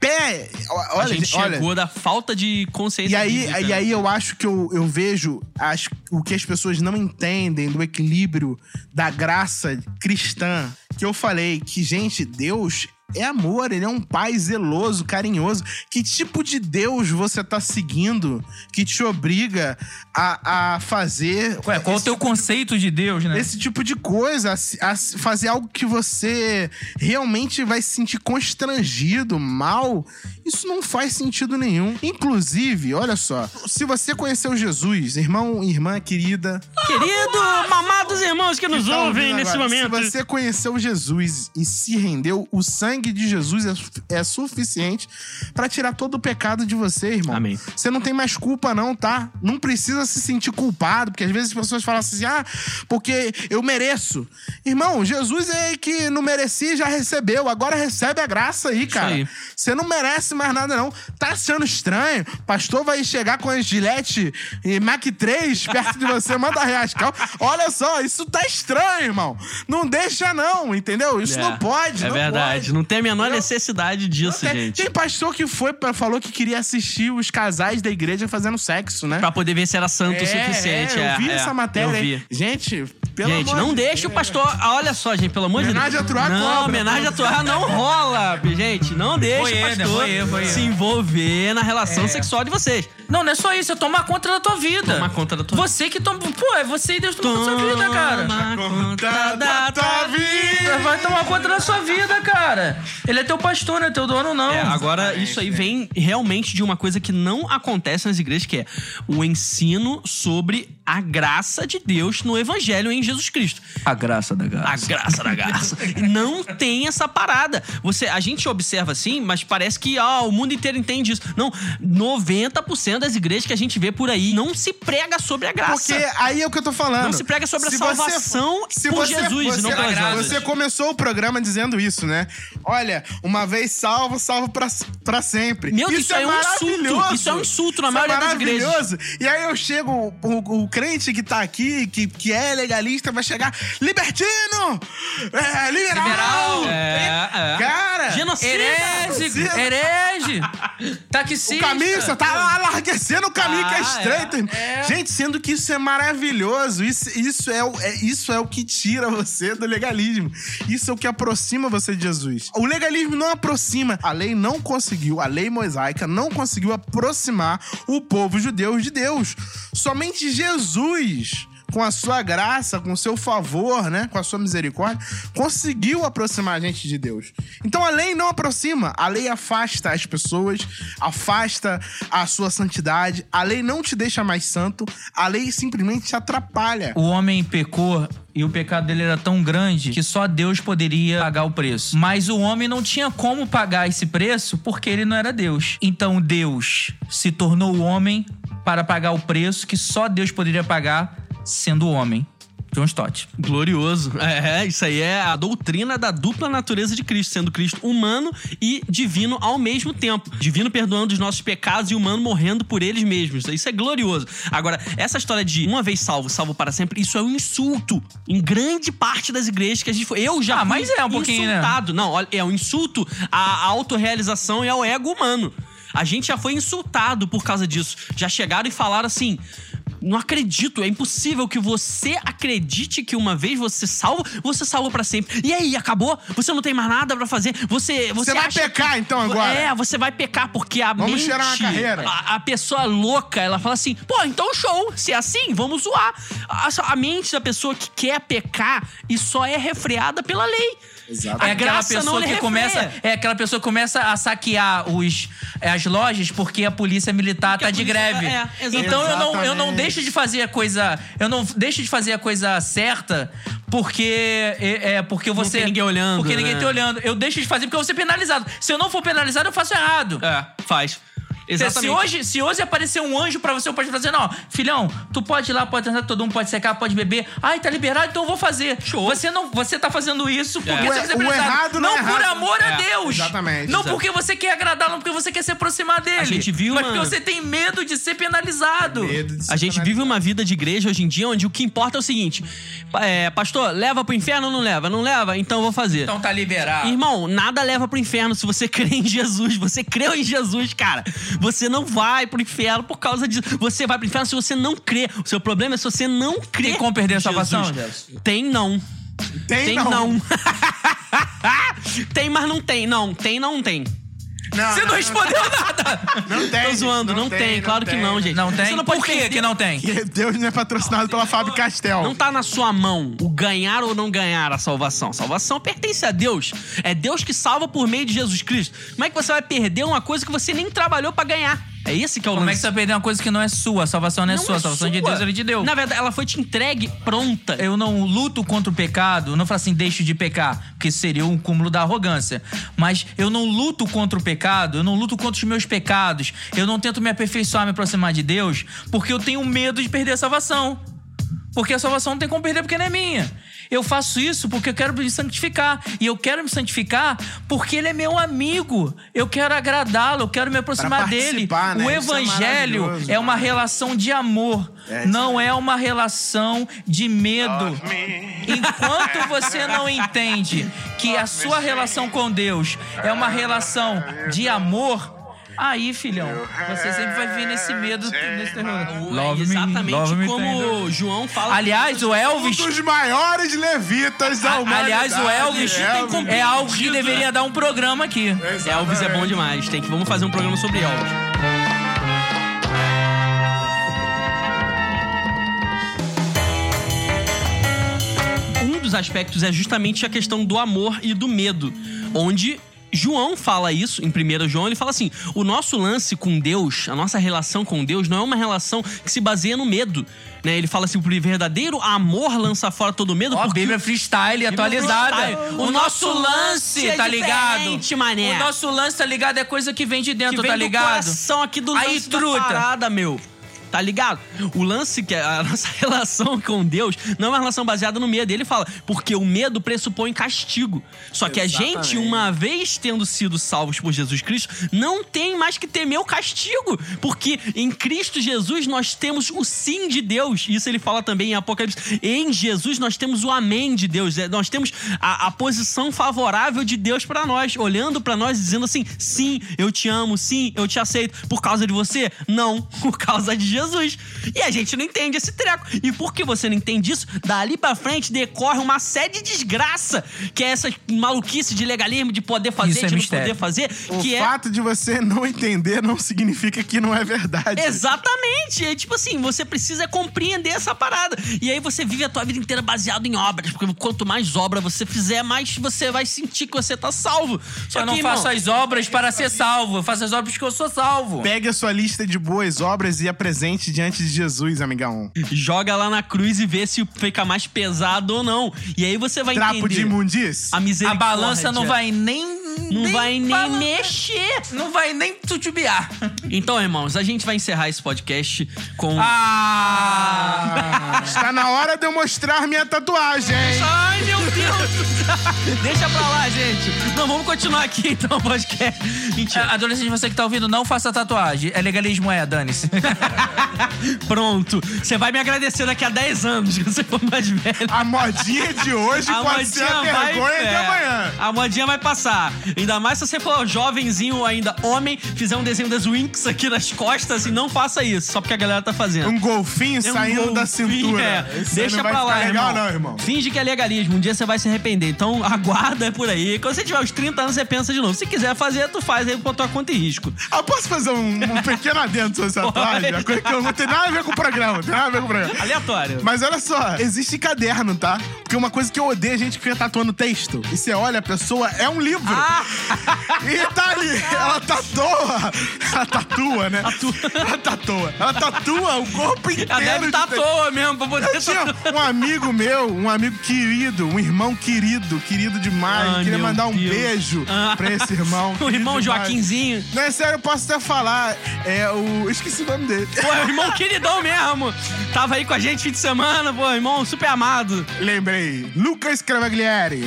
pé. A Olha, gente olha. chegou da falta de consciência. E aí, bíblica, e né? aí eu acho que eu, eu vejo as- o que as pessoas não entendem do equilíbrio da graça cristã. Que eu falei que, gente, Deus é amor, ele é um pai zeloso, carinhoso. Que tipo de Deus você tá seguindo que te obriga a, a fazer. Ué, qual o esse teu tipo conceito de Deus, né? esse tipo de coisa, a a fazer algo que você realmente vai se sentir constrangido, mal, isso não faz sentido nenhum. Inclusive, olha só, se você conheceu Jesus, irmão, irmã querida, Querido, mamados irmãos que nos que tá ouvem nesse agora, momento. se você conheceu Jesus e se rendeu, o sangue sangue de Jesus é, é suficiente pra tirar todo o pecado de você, irmão. Amém. Você não tem mais culpa, não, tá? Não precisa se sentir culpado, porque às vezes as pessoas falam assim, ah, porque eu mereço. Irmão, Jesus é que não merecia e já recebeu. Agora recebe a graça aí, cara. aí. Você não merece mais nada, não. Tá achando estranho? Pastor vai chegar com a Gillette e Mac 3 perto de você, *laughs* manda reascar. Olha só, isso tá estranho, irmão. Não deixa, não, entendeu? Isso É, não pode. É não verdade. pode. Não tem a menor Entendeu? necessidade disso, tem, gente. tem pastor que foi pra, falou que queria assistir os casais da igreja fazendo sexo, né? Pra poder ver se era santo o suficiente. É, eu vi é, essa é, matéria. Vi. Gente, pelo gente, amor não de deixe o pastor. Ah, Olha só, gente, pelo amor de Deus. Homenagem a Troá Não, homenagem a Troá não rola, gente. Não deixe Voyeur, o pastor Voyeur, voyeur. se envolver na relação É. sexual de vocês. Não, não é só isso, é tomar conta da tua vida. Tomar conta da tua Você que toma. Pô, é você e Deus tomando sua vida, cara. Toma conta da tua vida. Vai tomar conta da sua vida, cara. Ele é teu pastor, não é teu dono, não. É, agora isso aí vem realmente de uma coisa que não acontece nas igrejas, que é o ensino sobre a graça de Deus no evangelho em Jesus Cristo. A graça da A graça. graça da graça. Não tem essa parada. Você, a gente observa assim, mas parece que ah, o mundo inteiro entende isso. Não, 90% das igrejas que a gente vê por aí não se prega sobre a graça. Porque aí é o que eu tô falando. Não se prega sobre a Se você- salvação se por você- Jesus, você, não pela graça. Você começou o programa dizendo isso, né? Olha, uma vez salvo, salvo pra, pra sempre. Meu Deus, isso é um insulto. Isso é um insulto na Isso é maioria das igrejas. maravilhoso. E aí eu chego, o, o crente que tá aqui, que, que é legalista, vai chegar, libertino! É, liberal! Liberal. É, é. Cara! Genocida. Herege, herege, O taxista. caminho, você tá alarguecendo o caminho que é Ah, estreito. irmão. Gente, sendo que isso é maravilhoso. Isso, isso, é, o- é- isso é o que tira você do legalismo. Isso é o que aproxima você de Jesus. O legalismo não aproxima. A lei não conseguiu, a lei mosaica não conseguiu aproximar o povo judeu de Deus. Somente Jesus com a sua graça, com o seu favor, né, com a sua misericórdia, conseguiu aproximar a gente de Deus. Então a lei não aproxima, a lei afasta as pessoas, afasta a sua santidade, a lei não te deixa mais santo, a lei simplesmente te atrapalha. O homem pecou e o pecado dele era tão grande que só Deus poderia pagar o preço. Mas o homem não tinha como pagar esse preço porque ele não era Deus. Então Deus se tornou o homem para pagar o preço que só Deus poderia pagar sendo homem. John Stott. Glorioso. É, isso aí é a doutrina da dupla natureza de Cristo, sendo Cristo humano e divino ao mesmo tempo. Divino perdoando os nossos pecados e humano morrendo por eles mesmos. Isso é glorioso. Agora, essa história de uma vez salvo, salvo para sempre, isso é um insulto em grande parte das igrejas que a gente foi. Eu já Ah, mas é um pouquinho, né? insultado. Não, olha, é um insulto à autorrealização e ao ego humano. A gente já foi insultado por causa disso. Já chegaram e falaram assim. Não acredito, é impossível que você acredite que uma vez você salva, você salva pra sempre. E aí, acabou? Você não tem mais nada pra fazer? Você você, Você vai pecar, que- então, agora? É, você vai pecar porque a Vamos mente, tirar uma carreira. A, a pessoa louca, ela fala assim: "Pô, então show, se é assim, vamos zoar". A, a mente da pessoa que quer pecar e só é refreada pela lei. Exato. A É aquela pessoa que começa, é aquela pessoa que começa a saquear os, as lojas porque a polícia militar Porque tá de polícia greve. tá- é, exatamente. então eu não, eu não deixo de fazer a coisa, eu não deixo de fazer a coisa certa porque é, é, porque você tem ninguém olhando, porque ninguém né? tá olhando. Eu deixo de fazer porque eu vou ser penalizado. Se eu não for penalizado, eu faço errado. É, faz. Exatamente. Se hoje, se hoje aparecer um anjo pra você, eu pode fazer, não, filhão, tu pode ir lá, pode entrar, todo mundo pode secar, pode beber. Ai, tá liberado, então eu vou fazer. Show. Você não, você tá fazendo isso porque É. você O- quer ser o penalizado. errado não é por errado. amor a É, Deus. exatamente. Não Exato. porque você quer agradar, não porque você quer se aproximar dele. A gente viu Mas uma- porque você tem medo de ser penalizado. Medo de ser A gente vive uma vida de igreja hoje em dia onde o que importa é o seguinte: é, pastor, leva pro inferno ou não leva? Não leva? Então eu vou fazer. Então tá liberado. Irmão, nada leva pro inferno se você *laughs* crê em Jesus. Você creu em Jesus, cara. Você não vai pro inferno por causa disso. Você vai pro inferno se você não crê. O seu problema é se você não crê. Tem como perder a salvação, Jesus. Tem não. Tem, Tem não. *laughs* tem, mas não tem. Não, tem, não tem. Não, Você não respondeu nada. Não tem. Tô zoando, não, tem, Claro que não, gente. Não tem? Você não pode Por que que não tem? Que Deus não é patrocinado pela Fábio Castel. Não tá na sua mão o ganhar ou não ganhar a salvação. Salvação pertence a Deus. É Deus que salva por meio de Jesus Cristo. Como é que você vai perder uma coisa que você nem trabalhou pra ganhar? É esse que é o Como é lance. que você vai perder uma coisa que não é sua? A salvação não é Não sua. é A salvação de. Deus, ele te deu. Na verdade, ela foi te entregue pronta. Eu não luto contra o pecado, eu não falo assim, deixo de pecar, porque seria um cúmulo da arrogância. Mas eu não luto contra o pecado, eu não luto contra os meus pecados, eu não tento me aperfeiçoar, me aproximar de Deus, porque eu tenho medo de perder a salvação. Porque a salvação não tem como perder porque não é minha. Eu faço isso porque eu quero me santificar. E eu quero me santificar porque ele é meu amigo. Eu quero agradá-lo, eu quero me aproximar dele. né? O é evangelho maravilhoso. é uma relação de amor, É não é uma relação de medo. Enquanto você não entende que a sua relação com Deus é uma relação de amor, aí, filhão, você sempre vai viver nesse medo, nesse terror. é exatamente como João fala. Aliás, o Um Elvis. dos maiores levitas da humanidade. Aliás, o Elvis Elvis. é algo que deveria dar um programa aqui. Elvis é bom demais. Tem que vamos fazer um programa sobre Elvis. Um dos aspectos é justamente a questão do amor e do medo, onde João fala isso em 1 João, ele fala assim: o nosso lance com Deus, a nossa relação com Deus, não é uma relação que se baseia no medo. Né? Ele fala assim: o verdadeiro amor lança fora todo medo. Ó, porque Bíblia freestyle atualizada. freestyle. O nosso lance, é tá ligado? mané. O nosso lance, tá ligado? É coisa que vem de que dentro, vem tá do ligado? coração aqui do Aí, lance da truta. parada, meu. Tá ligado? O lance que é a *laughs* nossa relação com Deus não é uma relação baseada no medo. Ele fala, porque o medo pressupõe castigo. Só que a gente, Exatamente. uma vez tendo sido salvos por Jesus Cristo, não tem mais que temer o castigo. Porque em Cristo Jesus nós temos o sim de Deus. Isso ele fala também em Apocalipse. Em Jesus nós temos o amém de Deus. É, Nós temos a, a posição favorável de Deus pra nós, olhando pra nós, dizendo assim: sim, eu te amo, sim, eu te aceito. Por causa de você? Não, *laughs* por causa de Jesus. E a gente não entende esse treco. E por que você não entende isso? Dali pra frente decorre uma série de desgraça, que é essa maluquice de legalismo, de poder fazer, Isso é de não mistério. poder fazer, O que é fato de você não entender não significa que não é verdade. Exatamente. É tipo assim, você precisa compreender essa parada. E aí você vive a tua vida inteira baseado em obras. Porque quanto mais obra você fizer, mais você vai sentir que você tá salvo. Só Eu não que, faço irmão, as obras para ser salvo. Eu faço as obras porque eu sou salvo. Pegue a sua lista de boas obras e apresente diante de Jesus, amigão. joga lá na cruz e vê se fica mais pesado ou não. E aí você vai Trapo entender de imundice. a A balança não vai nem. Não vai nem mexer. Não vai nem tutubiar. Então, irmãos, a gente vai encerrar esse podcast com. Ah! Está na hora de eu mostrar minha tatuagem. Ai, meu Deus! *laughs* Deixa pra lá, gente. Não, vamos continuar aqui então o podcast. Mentira. É, Adolescente, você que tá ouvindo, não faça tatuagem. É legalismo, é, dane-se. *laughs* Pronto. Você vai me agradecer daqui a 10 anos, que você for mais velho. A modinha de hoje pode ser a vergonha de é, amanhã. A modinha vai passar. Ainda mais se você for jovenzinho ainda, homem, fizer um desenho das Winx aqui nas costas e não faça isso, só porque a galera tá fazendo. Um golfinho É um saindo da golfinho, cintura. é. Isso Deixa pra lá, legal, irmão. não, irmão. Finge que é legalismo. Um dia você vai se arrepender. Então *laughs* aguarda por aí. Quando você tiver uns 30 anos, você pensa de novo. Se quiser fazer, tu faz aí por tua conta e risco. Eu posso fazer um, um *laughs* pequeno adendo sobre essa tatuagem? Uma coisa que eu não tem nada a ver com o programa, tem nada a ver com o programa. Aleatório. Mas olha só, existe caderno, tá? Porque uma coisa que eu odeio é gente que fica tatuando texto. E você olha, a pessoa é um livro. Ah! *laughs* E tá ali, ela tatua. Ela tatua, né? Ela tatua. Ela tatua o corpo inteiro. Ela deve de à texto. toa mesmo pra poder Eu tinha um amigo meu, um amigo querido, um irmão querido, querido demais. Ai, Queria mandar um Deus. beijo Ah. pra esse irmão. *laughs* O irmão demais. Joaquinzinho. Não, é sério, eu posso até falar. É o. Esqueci o nome dele. Pô, é o *laughs* irmão queridão mesmo. Tava aí com a gente fim de semana, pô, irmão super amado. Lembrei. Lucas Cravaglieri.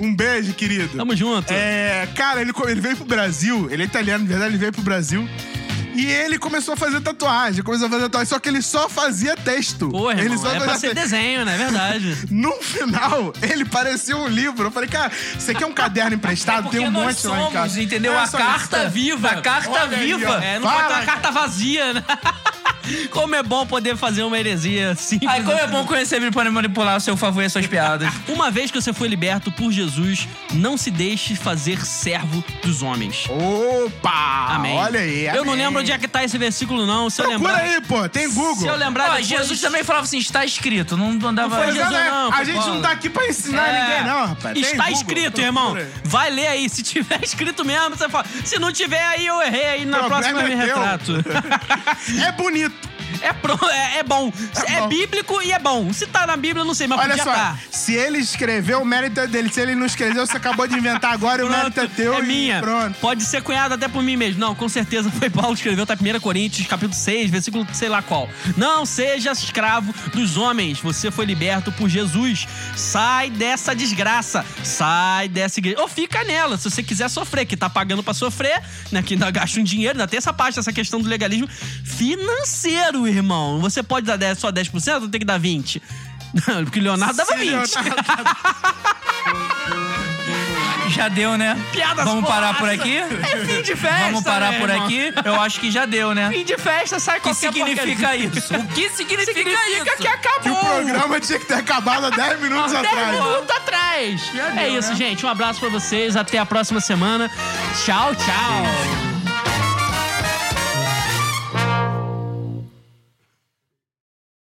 Um, um beijo, querido. Tamo junto. É, cara, ele, ele veio pro Brasil. Ele é italiano, na verdade, ele veio pro Brasil. E ele começou a fazer tatuagem, começou a fazer tatuagem, só que ele só fazia texto. Pô, ele irmão, só é pra ser texto. desenho, né? É verdade. *laughs* No final, ele parecia um livro. Eu falei, cara, você quer um caderno emprestado? Porque Tem um monte lá em somos, casa. entendeu? Olha a carta isso. viva. A carta Olha aí, viva. ó. É, não pode ter uma carta vazia, né? *laughs* Como é bom poder fazer uma heresia simples. Ai, como é bom conhecer ele para manipular a seu favor e as suas piadas. *laughs* Uma vez que você foi liberto por Jesus, não se deixe fazer servo dos homens. Opa! Amém. Olha aí. Eu não amém. lembro onde é que tá esse versículo, não. Se eu Procura lembrar. aí, pô. Tem Google. Se eu lembrar Ó, depois... Jesus também falava assim, está escrito. Não, não dava... Não foi Mas Jesus, olha, não, a gente Paulo. não tá aqui pra ensinar É. ninguém, não, rapaz. Tem Está Google, escrito, irmão. aí. Vai ler aí. Se tiver escrito mesmo, você fala. Se não tiver aí, eu errei aí na Problema próxima eu me é teu. retrato. *laughs* É bonito. É, pro- é, é bom. É, bom. bíblico e é bom. Se tá na Bíblia, eu não sei, mas Olha podia só, tá. se ele escreveu, o mérito é dele. Se ele não escreveu, você acabou de inventar agora e o mérito é teu. é minha. Pronto. Pode ser cunhado até por mim mesmo. Não, com certeza foi Paulo que escreveu, tá 1 Coríntios, capítulo 6, versículo sei lá qual. Não seja escravo dos homens. Você foi liberto por Jesus. Sai dessa desgraça. Sai dessa igreja. Ou fica nela, se você quiser sofrer, que tá pagando pra sofrer, né? Que ainda gasta um dinheiro, ainda tem essa parte, essa questão do legalismo financeiro, irmão. Você pode dar 10, só 10% ou tem que dar 20%? *laughs* Porque o Leonardo dava Se 20. Leonardo- *laughs* Já deu, né? Piadas Vamos parar por aqui? É fim de festa, Vamos parar né, por irmão? aqui? Eu acho que já deu, né? Fim de festa, sai O que significa porcaria. isso? O que significa, *laughs* Significa isso? que acabou. Que o programa tinha que ter acabado há 10 minutos 10 atrás. minutos atrás. Já é deu, isso, né? gente. Um abraço pra vocês. Até a próxima semana. Tchau, tchau.